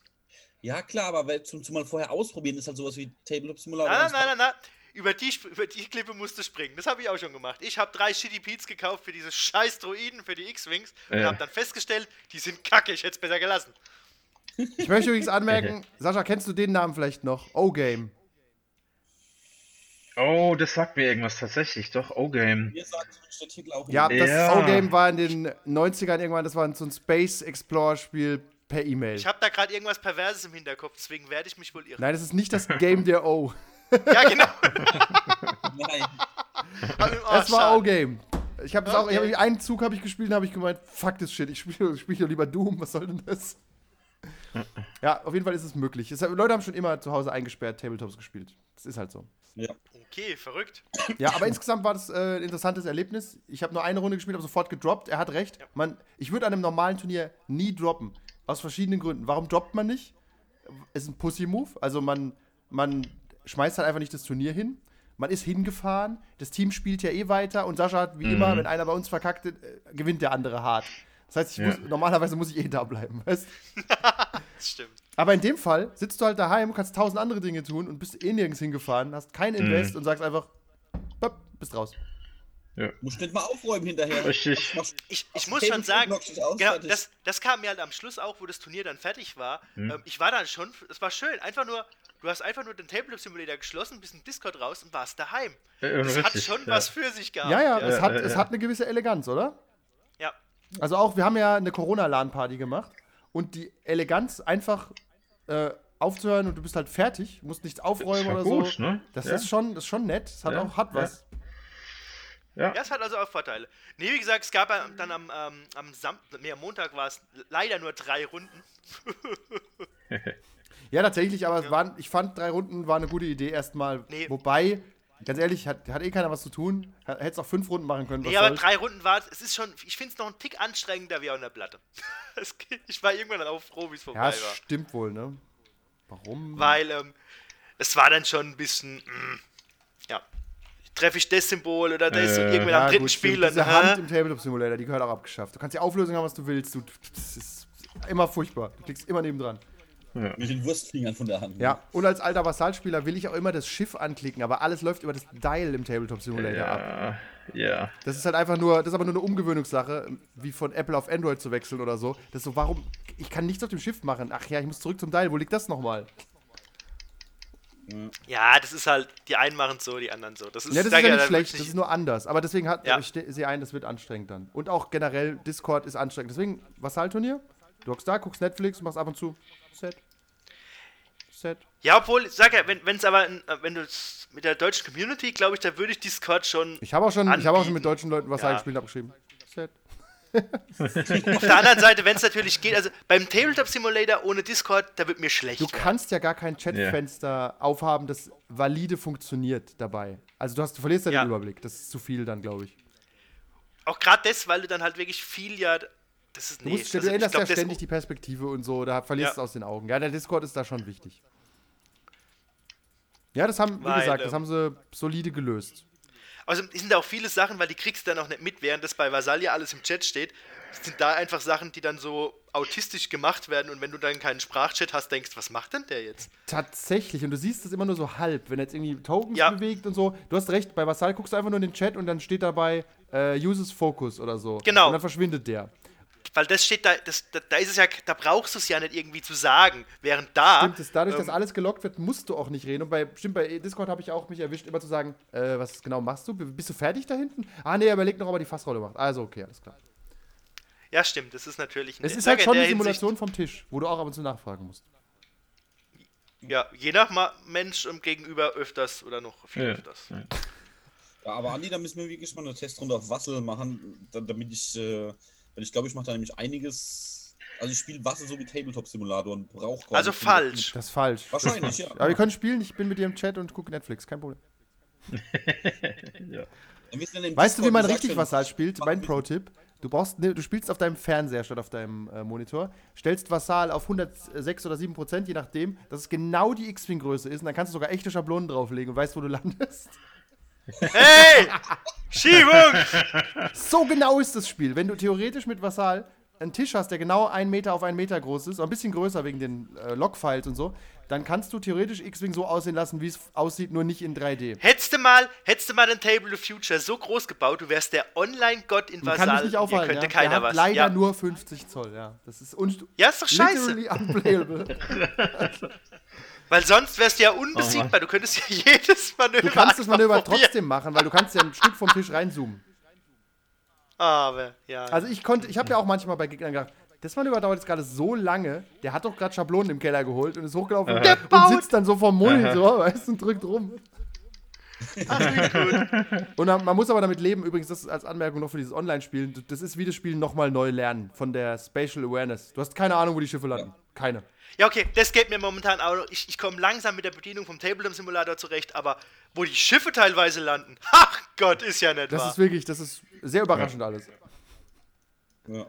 Ja, klar, aber weil, zum, zum mal vorher ausprobieren ist halt sowas wie Tabletop Simulator. Nein, nein, nein, nein, nein. Über die, über die Klippe musst du springen. Das habe ich auch schon gemacht. Ich habe drei Shitty Peats gekauft für diese scheiß Droiden, für die X-Wings und Ja. habe dann festgestellt, die sind kacke, ich hätte es besser gelassen. Ich möchte übrigens anmerken, Sascha, kennst du den Namen vielleicht noch? O-Game. Oh, das sagt mir irgendwas tatsächlich. Doch, O-Game. Mir sagt der Titel auch Ja, das Ja. O-Game war in den 90ern irgendwann, das war so ein Space Explorer-Spiel per E-Mail. Ich habe da gerade irgendwas Perverses im Hinterkopf, deswegen werde ich mich wohl irren. Nein, das ist nicht das Game der O. [LAUGHS] Ja, genau. Nein. Oh, Das war schade. O-Game. Ich habe auch, ich Okay. hab, einen Zug habe ich gespielt und habe ich gemeint, fuck this shit, ich spiele spiel doch lieber Doom, was soll denn das? ja, auf jeden Fall ist es möglich. Es, Leute haben schon immer zu Hause eingesperrt Tabletops gespielt. Das ist halt so. Ja. Okay, verrückt. Ja, aber insgesamt war das äh, ein interessantes Erlebnis. Ich habe nur eine Runde gespielt, habe sofort gedroppt. Er hat recht. Man, ich würde an einem normalen Turnier nie droppen. Aus verschiedenen Gründen. Warum droppt man nicht? Ist ein Pussy-Move. Also man, man schmeißt halt einfach nicht das Turnier hin. Man ist hingefahren. Das Team spielt ja eh weiter. Und Sascha hat wie immer, wenn einer bei uns verkackt, äh, gewinnt der andere hart. Das heißt, ich Ja. muss, normalerweise muss ich eh da bleiben. [LAUGHS] Weißt? [LAUGHS] Das stimmt. Aber in dem Fall sitzt du halt daheim, kannst tausend andere Dinge tun und bist eh nirgends hingefahren, hast kein Invest und sagst einfach, bop, bist raus. Musst nicht mal aufräumen hinterher. Richtig. Machst- Ich, ich muss schon sagen, genau, das, das kam mir halt am Schluss auch, wo das Turnier dann fertig war. Hm. Ähm, ich war dann schon, es war schön, einfach nur, du hast einfach nur den Tabletop Simulator geschlossen, bist in Discord raus und warst daheim. Äh, Das hat richtig, schon ja. was für sich gehabt. Ja, ja, Ja, es, hat, ja, es ja. hat eine gewisse Eleganz, oder? Ja. Also auch, wir haben ja eine Corona-LAN-Party gemacht und die Eleganz einfach äh, aufzuhören und du bist halt fertig, musst nichts aufräumen oder gut, so. ne? Das Ja. ist schon, das ist schon nett. Es hat Ja, auch hat ja. was. Ja. Ja, es hat also auch Vorteile. Nee, wie gesagt, es gab ja dann am, ähm, am Sam nee, am Montag war es leider nur drei Runden. [LAUGHS] Ja, tatsächlich, aber es waren, ich fand, drei Runden war eine gute Idee erstmal. Nee. Wobei, ganz ehrlich, hat, hat eh keiner was zu tun. Hätte es auch fünf Runden machen können. Nee, aber soll's. drei Runden war es. Ist schon, ich finde es noch ein Tick anstrengender wie auf einer Platte. [LAUGHS] Ich war irgendwann dann auch froh, wie es vorbei Ja, war. stimmt wohl, ne? Warum? Weil ähm, es war dann schon ein bisschen, mm, ja, treffe ich das Symbol oder das Äh, und irgendwann Ja, am dritten gut, Spiel stimmt. dann, Diese Hand hä? im Tabletop Simulator, die gehört auch abgeschafft. Du kannst die Auflösung haben, was du willst. Du, das ist immer furchtbar. Du klickst immer nebendran. Mit den Wurstfingern von der Hand. ne? Ja, und als alter Vassalspieler will ich auch immer das Schiff anklicken, aber alles läuft über das Dial im Tabletop Simulator ab. Ja, ja. Das ist halt einfach nur, das ist aber nur eine Umgewöhnungssache, wie von Apple auf Android zu wechseln oder so. Das ist so, warum, ich kann nichts auf dem Schiff machen. Ach ja, ich muss zurück zum Dial, wo liegt das nochmal? Ja, das ist halt, die einen machen so, die anderen so. Das ist, Ja, das ist ja ja nicht schlecht, das ist nur anders. Aber deswegen hat, Ja. ich sehe ein, das wird anstrengend dann. Und auch generell, Discord ist anstrengend. Deswegen, Vassalturnier, du hockst da, guckst Netflix, machst ab und zu Set. Set. Ja, obwohl, sag ja, wenn es aber, äh, wenn du es mit der deutschen Community, glaube ich, da würde ich Discord schon. Ich habe auch, schon- ich habe auch schon mit deutschen Leuten Vassal Ja. gespielt abgeschrieben. Set. [LAUGHS] Auf der anderen Seite, wenn es natürlich geht, also beim Tabletop Simulator ohne Discord, da wird mir schlecht. Du kannst ja gar kein Chatfenster aufhaben, das valide funktioniert dabei. Also du, hast, du verlierst ja, Ja. den Überblick. Das ist zu viel dann, glaube ich. Auch gerade das, weil du dann halt wirklich viel ja. Das ist Du, nee, musst, also du änderst ja das- ständig die Perspektive und so, da verlierst Ja. du es aus den Augen. Ja, der Discord ist da schon wichtig. Ja, das haben, wie Weil, gesagt, das ähm, haben sie solide gelöst. Also sind da auch viele Sachen, weil die kriegst du dann auch nicht mit, während das bei Vasall ja alles im Chat steht. Sind da einfach Sachen, die dann so autistisch gemacht werden und wenn du dann keinen Sprachchat hast, denkst, was macht denn der jetzt? Tatsächlich, und du siehst es immer nur so halb, wenn er jetzt irgendwie Tokens Ja. bewegt und so. Du hast recht, bei Vassal guckst du einfach nur in den Chat und dann steht dabei äh, uses Focus oder so. Genau. Und dann verschwindet der. Weil das steht da, das, da, da ist es ja, da brauchst du es ja nicht irgendwie zu sagen. Während da. Stimmt, das, dadurch, dass ähm, alles gelockt wird, musst du auch nicht reden. Und bei, stimmt, bei Discord habe ich auch mich erwischt, immer zu sagen, äh, was genau machst du? Bist du fertig da hinten? Ah, nee, er überlegt noch, ob er die Fassrolle macht. Also, okay, alles klar. Ja, stimmt, das ist natürlich. Es ist halt schon der die Hinsicht- Simulation vom Tisch, wo du auch ab und zu nachfragen musst. Ja, je nach Ma Mensch im Gegenüber öfters oder noch viel Ja. öfters. Ja. Ja, aber Andi, da müssen wir wirklich mal eine Testrunde auf Wassel machen, da, damit ich, äh, weil ich glaube, ich mache da nämlich einiges. Also ich spiele Wassel so wie Tabletop-Simulator und brauche gar Also falsch. Das ist falsch. Wahrscheinlich, ja. Aber wir können spielen, ich bin mit dir im Chat und gucke Netflix, kein Problem. [LAUGHS] ja. Weißt du, wie man richtig Vassal spielt? Mein Pro-Tipp. Du brauchst, ne, du spielst auf deinem Fernseher statt auf deinem äh, Monitor, stellst Vassal auf 106 oder 7 Prozent, je nachdem, dass es genau die X-Wing-Größe ist und dann kannst du sogar echte Schablonen drauflegen und weißt, wo du landest. Hey! Schiebung! So genau ist das Spiel. Wenn du theoretisch mit Vassal einen Tisch hast, der genau einen Meter auf einen Meter groß ist, ein bisschen größer wegen den äh, Logfiles und so, dann kannst du theoretisch X-Wing so aussehen lassen, wie es aussieht, nur nicht in 3D. Hättest du mal, hättest du mal den Table of Future so groß gebaut, du wärst der Online-Gott in Man kann Vasall. nicht Hier aufhalten. könnte Ja? keiner Der hat was. leider ja. nur 50 Zoll, ja. Das ist un ja, ist doch scheiße. literally unplayable. [LAUGHS] Weil sonst wärst du ja unbesiegbar. Du könntest ja [LAUGHS] jedes Manöver. Du kannst das Manöver trotzdem machen, weil du kannst ja ein Stück vom Tisch reinzoomen. Aber, ja. Also ich konnte, ich habe ja auch manchmal bei Gegnern gedacht, das Manöver dauert jetzt gerade so lange, der hat doch gerade Schablonen im Keller geholt und ist hochgelaufen und, und baut- sitzt dann so vorm Monitor, weißt du, und drückt rum. Ach, gut. Und man muss aber damit leben, übrigens, das ist als Anmerkung noch für dieses Online-Spielen, das ist wie das Spiel nochmal neu lernen von der Spatial Awareness. Du hast keine Ahnung, wo die Schiffe landen. Keine. Ja, okay, das geht mir momentan auch noch. Ich, ich komme langsam mit der Bedienung vom Tabletop Simulator zurecht, aber wo die Schiffe teilweise landen, [LAUGHS] ach Gott, ist ja nicht Das wahr. ist wirklich, das ist sehr überraschend alles. Ja.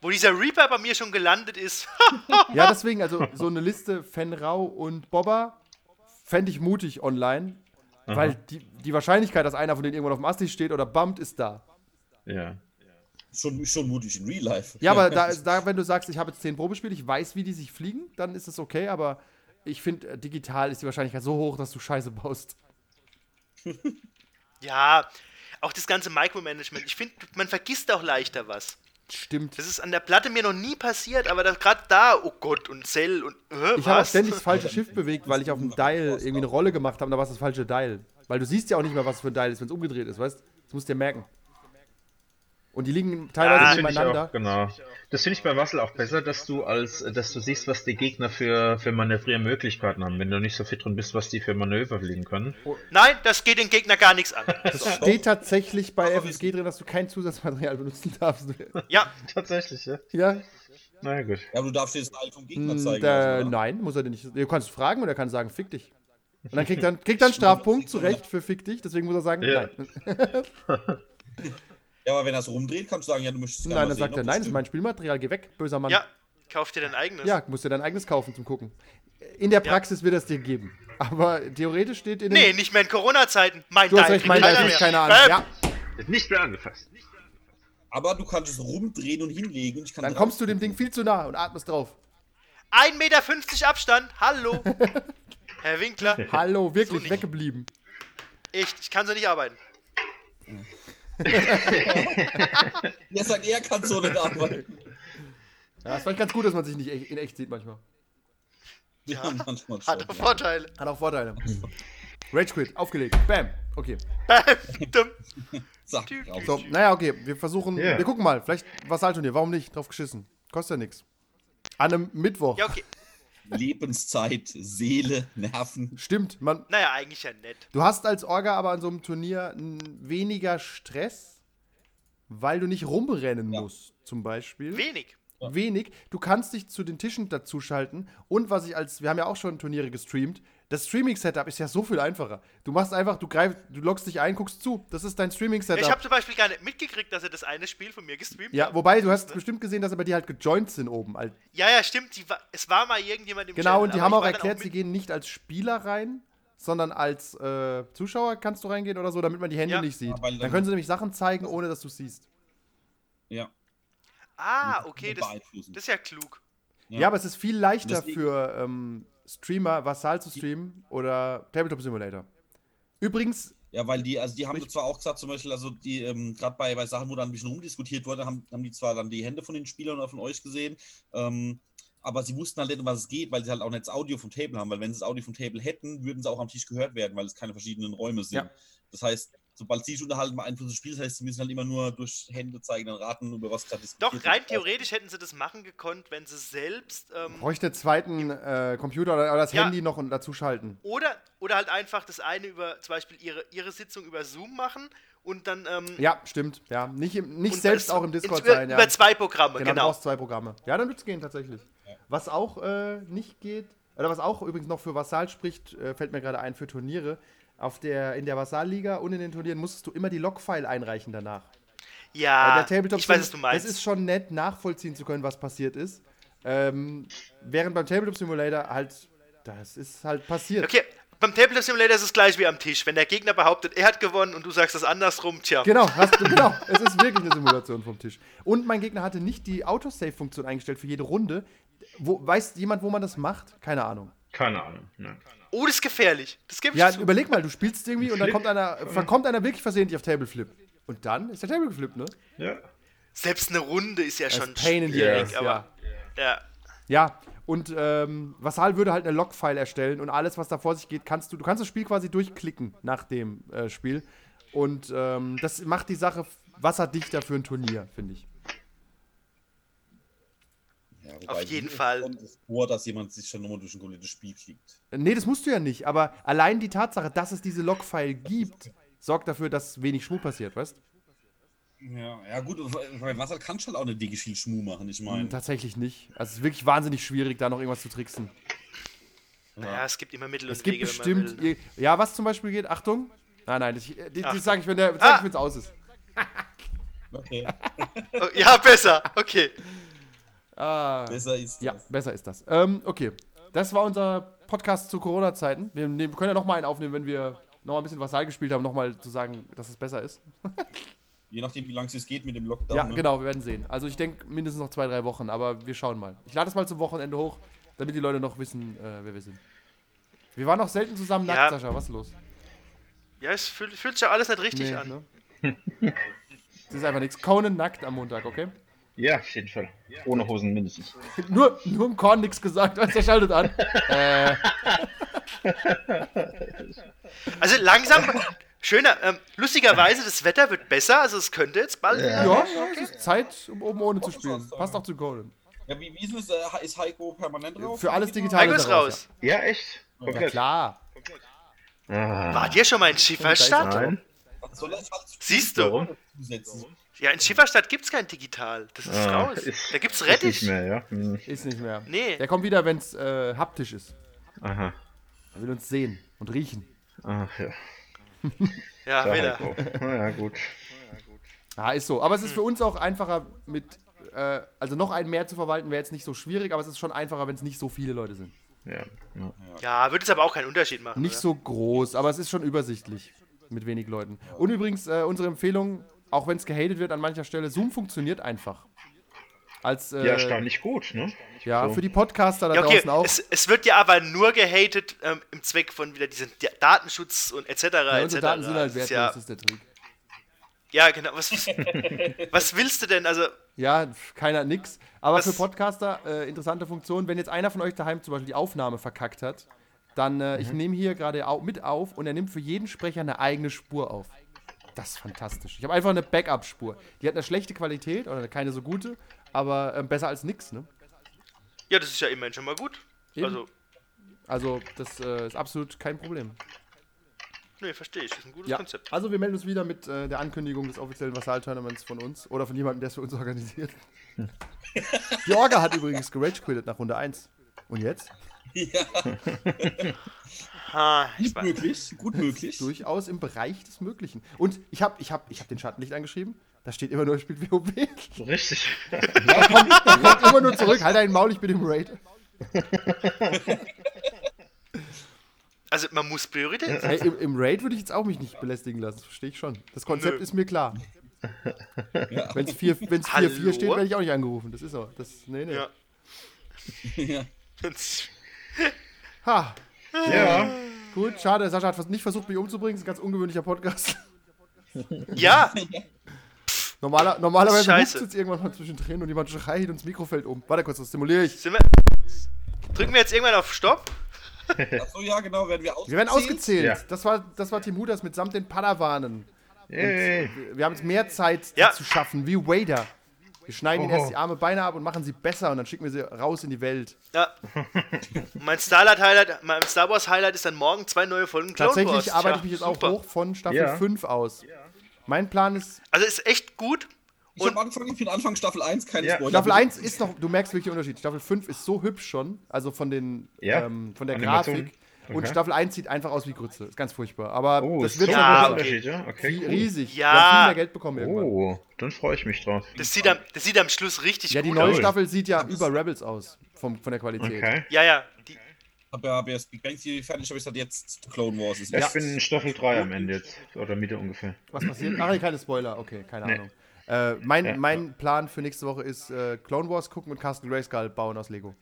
wo dieser Reaper bei mir schon gelandet ist. [LAUGHS] Ja, deswegen, also so eine Liste Fenrau und Bobber fände ich mutig online, weil die, die Wahrscheinlichkeit, dass einer von denen irgendwann auf dem Asti steht oder bumpt, ist da. ja. Schon, schon mutig in Real Life. Ja, aber da, [LAUGHS] ist- da wenn du sagst, ich habe jetzt zehn Probespiele, ich weiß, wie die sich fliegen, dann ist es okay, aber ich finde, äh, digital ist die Wahrscheinlichkeit so hoch, dass du Scheiße baust. [LAUGHS] ja, auch das ganze Micromanagement. Ich finde, man vergisst auch leichter was. Stimmt. Das ist an der Platte mir noch nie passiert, aber gerade da, oh Gott, und Cell und äh, Ich habe ständig das falsche [LAUGHS] Schiff bewegt, weil ich auf dem Dial irgendwie eine Rolle gemacht habe, und da war es das falsche Dial. Weil du siehst ja auch nicht mehr, was für ein Dial ist, wenn es umgedreht ist, weißt du? Das musst du dir merken. Und die liegen teilweise Ah, Das finde ich nebeneinander. auch, genau. Das finde ich bei Wassel auch besser, dass du als, dass du siehst, was die Gegner für, für Manövriermöglichkeiten haben, wenn du nicht so fit drin bist, was die für Manöver fliegen können. Nein, das geht den Gegner gar nichts an. Das steht tatsächlich bei FSG drin, dass du kein Zusatzmaterial benutzen darfst. Ja, [LAUGHS] Tatsächlich, ja. Ja, Na ja, gut. Ja, aber du darfst dir das Teil vom Gegner Hm, zeigen. lassen, oder? nein, muss er dir nicht. Du kannst fragen und er kann sagen, fick dich. Und dann kriegt er, kriegt einen Strafpunkt, zu Recht, für fick dich. Deswegen muss er sagen, Ja. nein. [LAUGHS] [LAUGHS] Ja, aber wenn er es rumdreht, kannst du sagen, ja, du möchtest Nein, dann sagt er, nein, das ist mein Spielmaterial, geh weg, böser Mann. ja, kauf dir dein eigenes. Ja, musst dir dein eigenes kaufen zum Gucken. In der Praxis wird es dir geben. Aber theoretisch steht in den. Nee, nicht mehr in Corona-Zeiten. Mein du hast Teil recht, mein mehr. ist keine Ahnung. Bäm. Ja, Wird nicht mehr angefasst. Aber du kannst es rumdrehen und hinlegen. Und ich kann dann kommst du dem Ding viel zu nah und atmest drauf. 1,50 Meter Abstand, hallo. [LAUGHS] Herr Winkler, Hallo, wirklich nicht. weggeblieben. echt, ich kann so nicht arbeiten. [LAUGHS] Ja, sagt er, kann so nicht arbeiten. Ja, ist vielleicht ganz gut, dass man sich nicht in echt sieht manchmal. Ja, manchmal Hat auch Vorteile. Hat auch Vorteile. Rage Quit, aufgelegt. Bam. Okay. Tü- drauf. So, naja, okay. Wir versuchen. Ja. Wir gucken mal. Vielleicht Vassalturnier. Warum nicht? Drauf geschissen. Kostet ja nichts. An einem Mittwoch. Ja, okay. Lebenszeit, Seele, Nerven. Stimmt. Man, Naja, eigentlich ja nett. Du hast als Orga aber an so einem Turnier n- weniger Stress, weil du nicht rumrennen Ja. musst, zum Beispiel. Wenig. Wenig. Du kannst dich zu den Tischen dazuschalten. Und was ich als, wir haben ja auch schon Turniere gestreamt, das Streaming-Setup ist ja so viel einfacher. Du machst einfach, du greifst, du loggst dich ein, guckst zu. Das ist dein Ich Streaming-Setup. habe zum Beispiel gar nicht mitgekriegt, dass er das eine Spiel von mir gestreamt Ja, hat. wobei du hast bestimmt gesehen, dass aber die halt gejoint sind oben. Ja, ja, stimmt. Die war, es war mal irgendjemand im Genau, Channel, und die haben ich auch erklärt, sie mit- gehen nicht als Spieler rein, sondern als äh, Zuschauer kannst du reingehen oder so, damit man die Hände Ja. nicht sieht. Ja, Dann dann- können sie nämlich Sachen zeigen, ohne dass du siehst. Ja. Ah, okay, das, das ist ja klug. Ja, aber es ist viel leichter Deswegen- für ähm, Streamer, Vassal zu streamen oder Tabletop Simulator. Übrigens, Ja, weil die, also die haben zwar auch gesagt, zum Beispiel, also die, ähm, gerade bei, bei Sachen, wo dann ein bisschen rumdiskutiert wurde, haben, haben die zwar dann die Hände von den Spielern oder von euch gesehen, ähm, aber sie wussten halt nicht, um was es geht, weil sie halt auch nicht das Audio vom Table haben, weil wenn sie das Audio vom Table hätten, würden sie auch am Tisch gehört werden, weil es keine verschiedenen Räume sind. Ja. Das heißt, sobald sie sich unterhalten, beeinflussen das Spiel, das heißt, sie müssen halt immer nur durch Hände zeigen, dann raten, über was gerade diskutiert Doch, rein theoretisch hätten sie das machen gekonnt, wenn sie selbst. Ähm, Bräuchte einen zweiten äh, Computer oder, oder das Ja. Handy noch und dazu schalten. oder, oder halt einfach das eine über zum Beispiel ihre, ihre Sitzung über Zoom machen und dann. Ähm, Ja, stimmt. Ja, nicht, im, nicht und selbst auch im Discord über, sein. Ja. Über zwei Programme, Genau, du genau. brauchst zwei Programme. Ja, dann wird es gehen tatsächlich. Was auch äh, nicht geht, oder was auch übrigens noch für Vassal spricht, äh, fällt mir gerade ein für Turniere. Auf der, in der Vassal-Liga und in den Turnieren musstest du immer die Logfile einreichen danach. Ja, der Tabletop ich weiß, was du meinst. Es ist schon nett, nachvollziehen zu können, was passiert ist. Ähm, während beim Tabletop Simulator halt, das ist halt passiert. okay, beim Tabletop Simulator ist es gleich wie am Tisch. Wenn der Gegner behauptet, er hat gewonnen und du sagst das andersrum, tja. Genau, hast du, genau. Es ist wirklich eine Simulation vom Tisch. Und mein Gegner hatte nicht die Autosave-Funktion eingestellt für jede Runde. Wo, weiß jemand, wo man das macht? Keine Ahnung. Keine Ahnung. Ne. Oh, das ist gefährlich. Das gebe ich Ja, zu. überleg mal, du spielst irgendwie und dann Flip. kommt einer, verkommt einer wirklich versehentlich auf Tableflip. Und dann ist der Tableflip, ne? Ja. Selbst eine Runde ist ja Das schon Pain in the schwierig, ass, aber ja. Ja, und ähm, Vassal würde halt eine Logfile erstellen und alles, was da vor sich geht, kannst du, du kannst das Spiel quasi durchklicken nach dem äh, Spiel. Und ähm, das macht die Sache wasserdichter für ein Turnier, finde ich. Ja, Auf jeden Fall. kommt es vor, dass jemand sich schon nochmal durch ein komplettes Spiel. Äh, Nee, das musst du ja nicht, aber allein die Tatsache, dass es diese Logfile gibt, sorgt dafür, dass wenig Schmuh passiert, weißt Ja, ja gut, bei Wasser kannst du halt auch eine dicke viel Schmuh machen, ich meine. Tatsächlich nicht. Also es ist wirklich wahnsinnig schwierig, da noch irgendwas zu tricksen. Naja, es gibt immer Mittel und Es gibt Wege, wenn man bestimmt. will. ne? Ja, was zum Beispiel geht? Achtung. Nein, nein, das, das, Ach. das sage ich, wenn der, Ah. es aus ist. Okay, [LAUGHS] Oh, ja, besser. Okay. Ah. besser ist Ja, das. besser ist das. Ähm, okay. Das war unser Podcast zu Corona-Zeiten. Wir nehmen, können ja nochmal einen aufnehmen, wenn wir noch ein bisschen Vassal gespielt haben, nochmal zu sagen, dass es besser ist. [LAUGHS] Je nachdem, wie lange es geht mit dem Lockdown. Ja, ne? genau, wir werden sehen. Also ich denke mindestens noch zwei, drei Wochen, aber wir schauen mal. Ich lade es mal zum Wochenende hoch, damit die Leute noch wissen, äh, wer wir sind. Wir waren noch selten zusammen Ja. nackt, Sascha. Was ist los? Ja, es fühlt, fühlt sich ja alles nicht richtig Nee, an. ne? [LAUGHS] Das ist einfach nichts. Conan nackt am Montag, okay? Ja, auf jeden Fall. Ohne Hosen mindestens. [LAUGHS] Nur, nur im Korn nichts gesagt, als er schaltet an. [LAUGHS] äh, Also langsam, schöner, ähm, lustigerweise, das Wetter wird besser, also es könnte jetzt bald wieder. ja, ja, es ist Zeit, um oben ohne zu spielen. Passt auch zu Conan. Ja, wie, wie ist es? Äh, ist Heiko permanent drauf? Für alles digital. Heiko ist raus, raus. Ja, echt? Ja, Komplett. klar. Ah, Wart ihr schon mal in Schifferstadt? Nein. Was soll das alles Siehst du? Warum? Ja, in Schifferstadt gibt es kein Digital. Das ist Ah, raus. ist- da gibt's Ist nicht Rettich. mehr, ja. Hm. Ist nicht mehr. Nee. Der kommt wieder, wenn es äh, haptisch ist. Aha. Er will uns sehen und riechen. Ach ja. [LAUGHS] Ja, Da wieder. Na ja, gut. Ja, ist so. Aber es ist für uns auch einfacher mit, äh, also noch einen mehr zu verwalten wäre jetzt nicht so schwierig, aber es ist schon einfacher, wenn es nicht so viele Leute sind. Ja. ja. Ja, würde es aber auch keinen Unterschied machen. Nicht oder? so groß, aber es ist schon übersichtlich mit wenig Leuten. Und übrigens, äh, unsere Empfehlung, auch wenn es gehatet wird an mancher Stelle, Zoom funktioniert einfach. Als, äh, ja, erstaunlich gut, ne? Ja, So. für die Podcaster da Ja, okay, draußen auch. es, es wird ja aber nur gehatet ähm, im Zweck von wieder diesen Di- Datenschutz und etc. ja, etc. unsere Daten sind halt wertlos, ja, das ist der Trick. ja, genau. Was, [LAUGHS] was willst du denn? Also, Ja, keiner nix. Aber Was- für Podcaster, äh, interessante Funktion, wenn jetzt einer von euch daheim zum Beispiel die Aufnahme verkackt hat, dann, äh, Mhm. ich nehme hier gerade au mit auf und er nimmt für jeden Sprecher eine eigene Spur auf. Das ist fantastisch. Ich habe einfach eine Backup-Spur. Die hat eine schlechte Qualität oder keine so gute, aber ähm, besser als nix, ne? ja, das ist ja immerhin schon mal gut. Eben. Also, Also, das äh, ist absolut kein Problem. nee, verstehe ich. Das ist ein gutes Ja. Konzept. Also, wir melden uns wieder mit äh, der Ankündigung des offiziellen Vassal-Tournaments von uns oder von jemandem, der es für uns organisiert. [LAUGHS] die Orga hat übrigens gerage-quittet nach Runde 1. Und jetzt? [LAUGHS] [LAUGHS] Ja, Ha, ich gut war, möglich. Gut [LAUGHS] möglich. durchaus im Bereich des Möglichen. Und ich habe ich hab, ich hab den Schattenlicht angeschrieben. Da steht immer nur, er spielt WoW. So richtig. Da kommt, kommt immer nur zurück. Halt deinen Maul, ich bin im Raid. [LAUGHS] also, man muss Priorität Hey, im, Im Raid würde ich jetzt auch mich nicht belästigen lassen. Das verstehe ich schon. Das Konzept Nö. ist mir klar. Ja. Wenn es 4-4 Hallo? steht, werde ich auch nicht angerufen. Das ist so. Das, nee, nee. Ja. ja. [LAUGHS] Ha. Ja. Gut, schade. Sascha hat nicht versucht, mich umzubringen. Das ist ein ganz ungewöhnlicher Podcast. [LAUGHS] Ja, Normaler, normalerweise hupst jetzt irgendwann mal zwischendrin und jemand schreit und das Mikro fällt um. Warte kurz, das stimuliere ich. sind wir. Drücken wir jetzt irgendwann auf Stopp? Achso, ja, genau, werden wir Wir werden ausgezählt. Ja. Das war, das war Team Hudas mitsamt den Padawanen. Yay. Wir haben jetzt mehr Zeit Ja. zu schaffen, wie Wader. Wir schneiden ihnen erst die Arme, Beine ab und machen sie besser und dann schicken wir sie raus in die Welt. Ja. [LAUGHS] mein Starlight Highlight, mein Star Wars Highlight ist dann morgen zwei neue Folgen Clone Tatsächlich Wars. arbeite ich mich jetzt super. auch hoch von Staffel Ja. 5 aus. Mein Plan ist, Also ist echt gut. Ich habe angefangen, ich bin Anfang Staffel 1, keine Ja. Spoiler. Staffel 1 ist noch, du merkst wirklich den Unterschied. Staffel 5 ist so hübsch schon, also von den, Ja. ähm, von der Animation. Grafik. Und Okay. Staffel 1 sieht einfach aus wie Grütze. Ist ganz furchtbar. Aber Oh, das wird so schon Ja, okay. Unterschied, ja? Okay, Wie- cool. Riesig. Ja. Wir haben viel mehr Geld bekommen irgendwann. Oh, dann freue ich mich drauf. Das sieht am, das sieht am Schluss richtig Ja, die gut neue aus. Staffel sieht ja über Rebels aus, vom, von der Qualität. Okay. Ja, ja. Die, Ich habe ja, hab ja das Big Bang Theory fertig, aber ich sage jetzt Clone Wars ist Ja, jetzt. Ich bin in Staffel 3 am Ende jetzt. Oder Mitte ungefähr. Was passiert? Ach, nee, keine Spoiler. Okay, keine Nee. Ahnung. Äh, mein, Ja. mein Plan für nächste Woche ist äh, Clone Wars gucken und Castle Grayskull bauen aus Lego.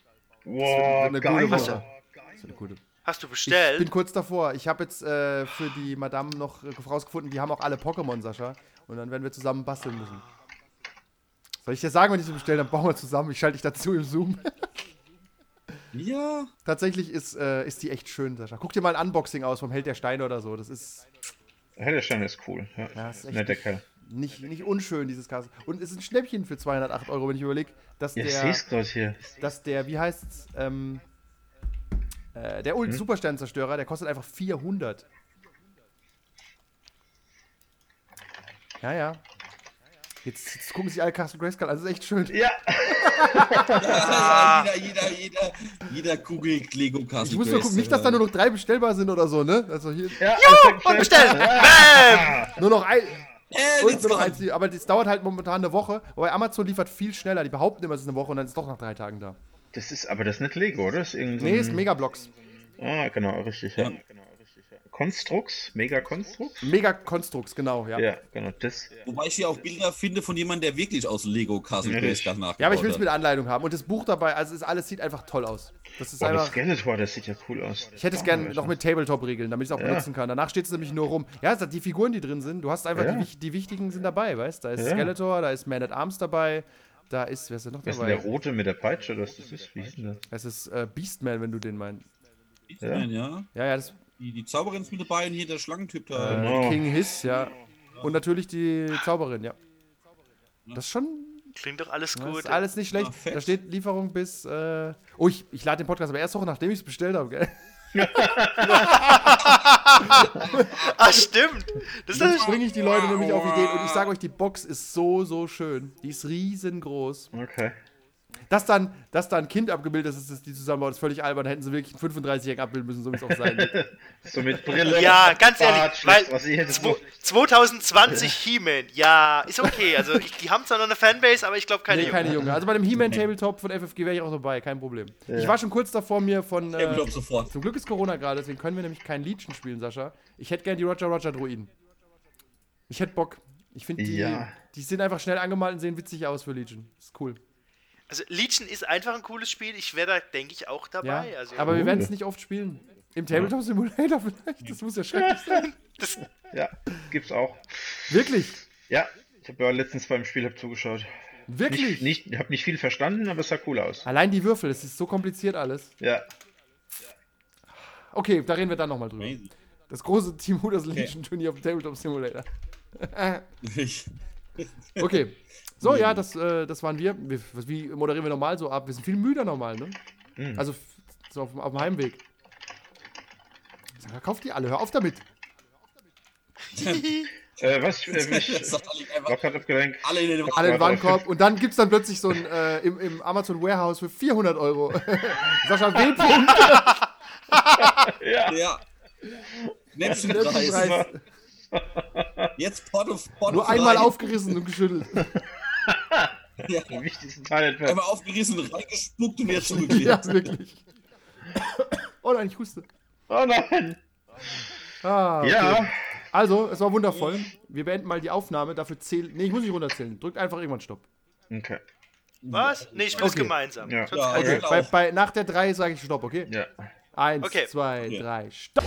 Wow, eine geil. gute Woche. Das ist eine gute. Hast du Ich bestellt? bin kurz davor. Ich habe jetzt äh, für die Madame noch rausgefunden, die haben auch alle Pokémon, Sascha. Und dann werden wir zusammen basteln müssen. Soll ich dir sagen, wenn ich sie bestelle, dann bauen wir zusammen. Ich schalte dich dazu im Zoom. [LAUGHS] Ja. Tatsächlich ist, äh, ist die echt schön, Sascha. Guck dir mal ein Unboxing aus vom Held der Steine oder so. Das ist Ja, der Stein ist cool. Ja, Ja, ist echt Netter nicht- Kerl. nicht, nicht unschön, dieses Castle. Und es ist ein Schnäppchen für 208 Euro, wenn ich überlege, dass Ja, ich der. gerade hier. dass der, wie heißt's, ähm, äh, der Hm? Ult Supersternzerstörer, der kostet einfach 400. Ja, ja. Jetzt, jetzt gucken sich alle Castle Grayskull das ist echt schön. Ja, ja, [LAUGHS] jeder, jeder, jeder, jeder googelt Lego Castle Ich muss nur gucken, nicht, dass da nur noch drei bestellbar sind oder so, ne? Also hier ja. Und bestellen! Bam! nur noch ein. Äh, Und nur noch eins, aber das dauert halt momentan eine Woche. Wobei Amazon liefert viel schneller. Die behaupten immer, es ist eine Woche und dann ist es doch nach drei Tagen da. Das ist, aber das ist nicht Lego, oder? Das ist irgend so Nee, ein- ist Megablocks. Ah, genau, richtig, ja. Ja. Konstrux? Mega Konstrux? Mega Konstrukts, genau, ja. Ja, genau, das. Wobei ich hier auch Bilder finde von jemandem, der wirklich aus Lego Castle Ja, Grayskull das- nachgebaut Ja, aber ich will es mit Anleitung haben. Und das Buch dabei, also es ist alles sieht einfach toll aus. Das ist Boah, das einfach. Skeletor, das sieht ja cool aus. Ich hätte es gerne noch mit Tabletop-Regeln, damit ich es auch Ja. benutzen kann. Danach steht es nämlich nur rum. Ja, es hat die Figuren, die drin sind. Du hast einfach Ja. die, die wichtigen sind dabei, weißt du? Da ist Ja. Skeletor, da ist Man at Arms dabei, da ist, wer ist denn noch Was ist denn der dabei? rote mit der Peitsche, das das ist? Wie hieß denn das? Es ist äh, Beastman, wenn du den meinst. Ja. ja. Ja, ja, das Die, die Zauberin ist mit dabei und hier der Schlangentyp äh, da. Genau. King Hiss, ja. Und natürlich die Zauberin, ja. Das ist schon Klingt doch alles das gut. ist alles nicht schlecht. Fett. da steht Lieferung bis. Äh, oh, ich, ich lade den Podcast aber erst Woche, nachdem ich es bestellt habe, gell? [LAUGHS] Ah, stimmt. Das Dann bringe ich die Leute nämlich auf Ideen und ich sage euch, die Box ist so, so schön. Die ist riesengroß. Okay. Dass dann, dass da ein Kind abgebildet ist, das die zusammenbaut, ist völlig albern. Da hätten sie wirklich einen 35-Jährigen abbilden müssen, so wie es auch sein wird. [LAUGHS] So mit Brille. Ja, ganz Bart, ehrlich, weil schlecht rasiert, zwo- so. 2020 He-Man, ja, ist okay. Also ich, die haben zwar noch eine Fanbase, aber ich glaube keine nee, Jungen. keine Junge. Also bei dem He-Man Tabletop von FFG wäre ich auch dabei, kein Problem. Ich war schon kurz davor, mir von. Äh, Blob sofort. zum Glück ist Corona gerade, deswegen können wir nämlich kein Legion spielen, Sascha. Ich hätte gerne die Roger Roger Druiden. Ich hätte Bock. Ich finde die, Ja. die sind einfach schnell angemalt und sehen witzig aus für Legion. Ist cool. Also Legion ist einfach ein cooles Spiel. Ich wäre da, denke ich, auch Ja, dabei. also, aber wir Cool. werden es nicht oft spielen. Im Tabletop Simulator [LAUGHS] vielleicht. Das muss ja schrecklich sein. das, Ja, gibt's auch. Wirklich. Ja, ich habe ja letztens beim Spiel hab zugeschaut. Wirklich. Nicht, nicht, hab nicht viel verstanden, aber es sah cool aus. Allein die Würfel, es ist so kompliziert alles. Ja. Okay, da reden wir dann nochmal drüber. Das große Team Hooters Legion Turnier auf dem Tabletop Simulator. [LAUGHS] [LAUGHS] Okay. So, ja, das, äh, das waren wir. wir. Wie moderieren wir normal so ab? Wir sind viel müder normal, ne? Mhm. Also so auf, dem- auf dem Heimweg. Sag kauft die alle, hör auf damit. [LAUGHS] Äh, was? Äh, [LAUGHS] Das mich sagt alle in den Alle in den Warenkorb. Und dann gibt es dann plötzlich so ein äh, im, im Amazon Warehouse für 400 Euro. Sascha W. Punkt. Ja. Ja. Schnäppchenpreis. Preis. Jetzt Pot of Pot Nur of einmal rein. aufgerissen und geschüttelt. [LAUGHS] Ja. Den wichtigsten Teil entfernt. Einmal aufgerissen, reingespuckt und wieder zugeklebt. [LAUGHS] ja, wirklich. Oh nein, ich huste. Oh nein. Ah, okay. Ja. Also, es war wundervoll. Wir beenden mal die Aufnahme. Dafür zählen. Nee, ich muss nicht runterzählen. Drückt einfach irgendwann Stopp. Okay. was? Nee, ich Okay. gemeinsam. Ja. Okay, Genau. bei, bei, nach der 3 sage ich Stopp, okay? Ja. Eins, Okay. zwei, Okay. drei, Stopp.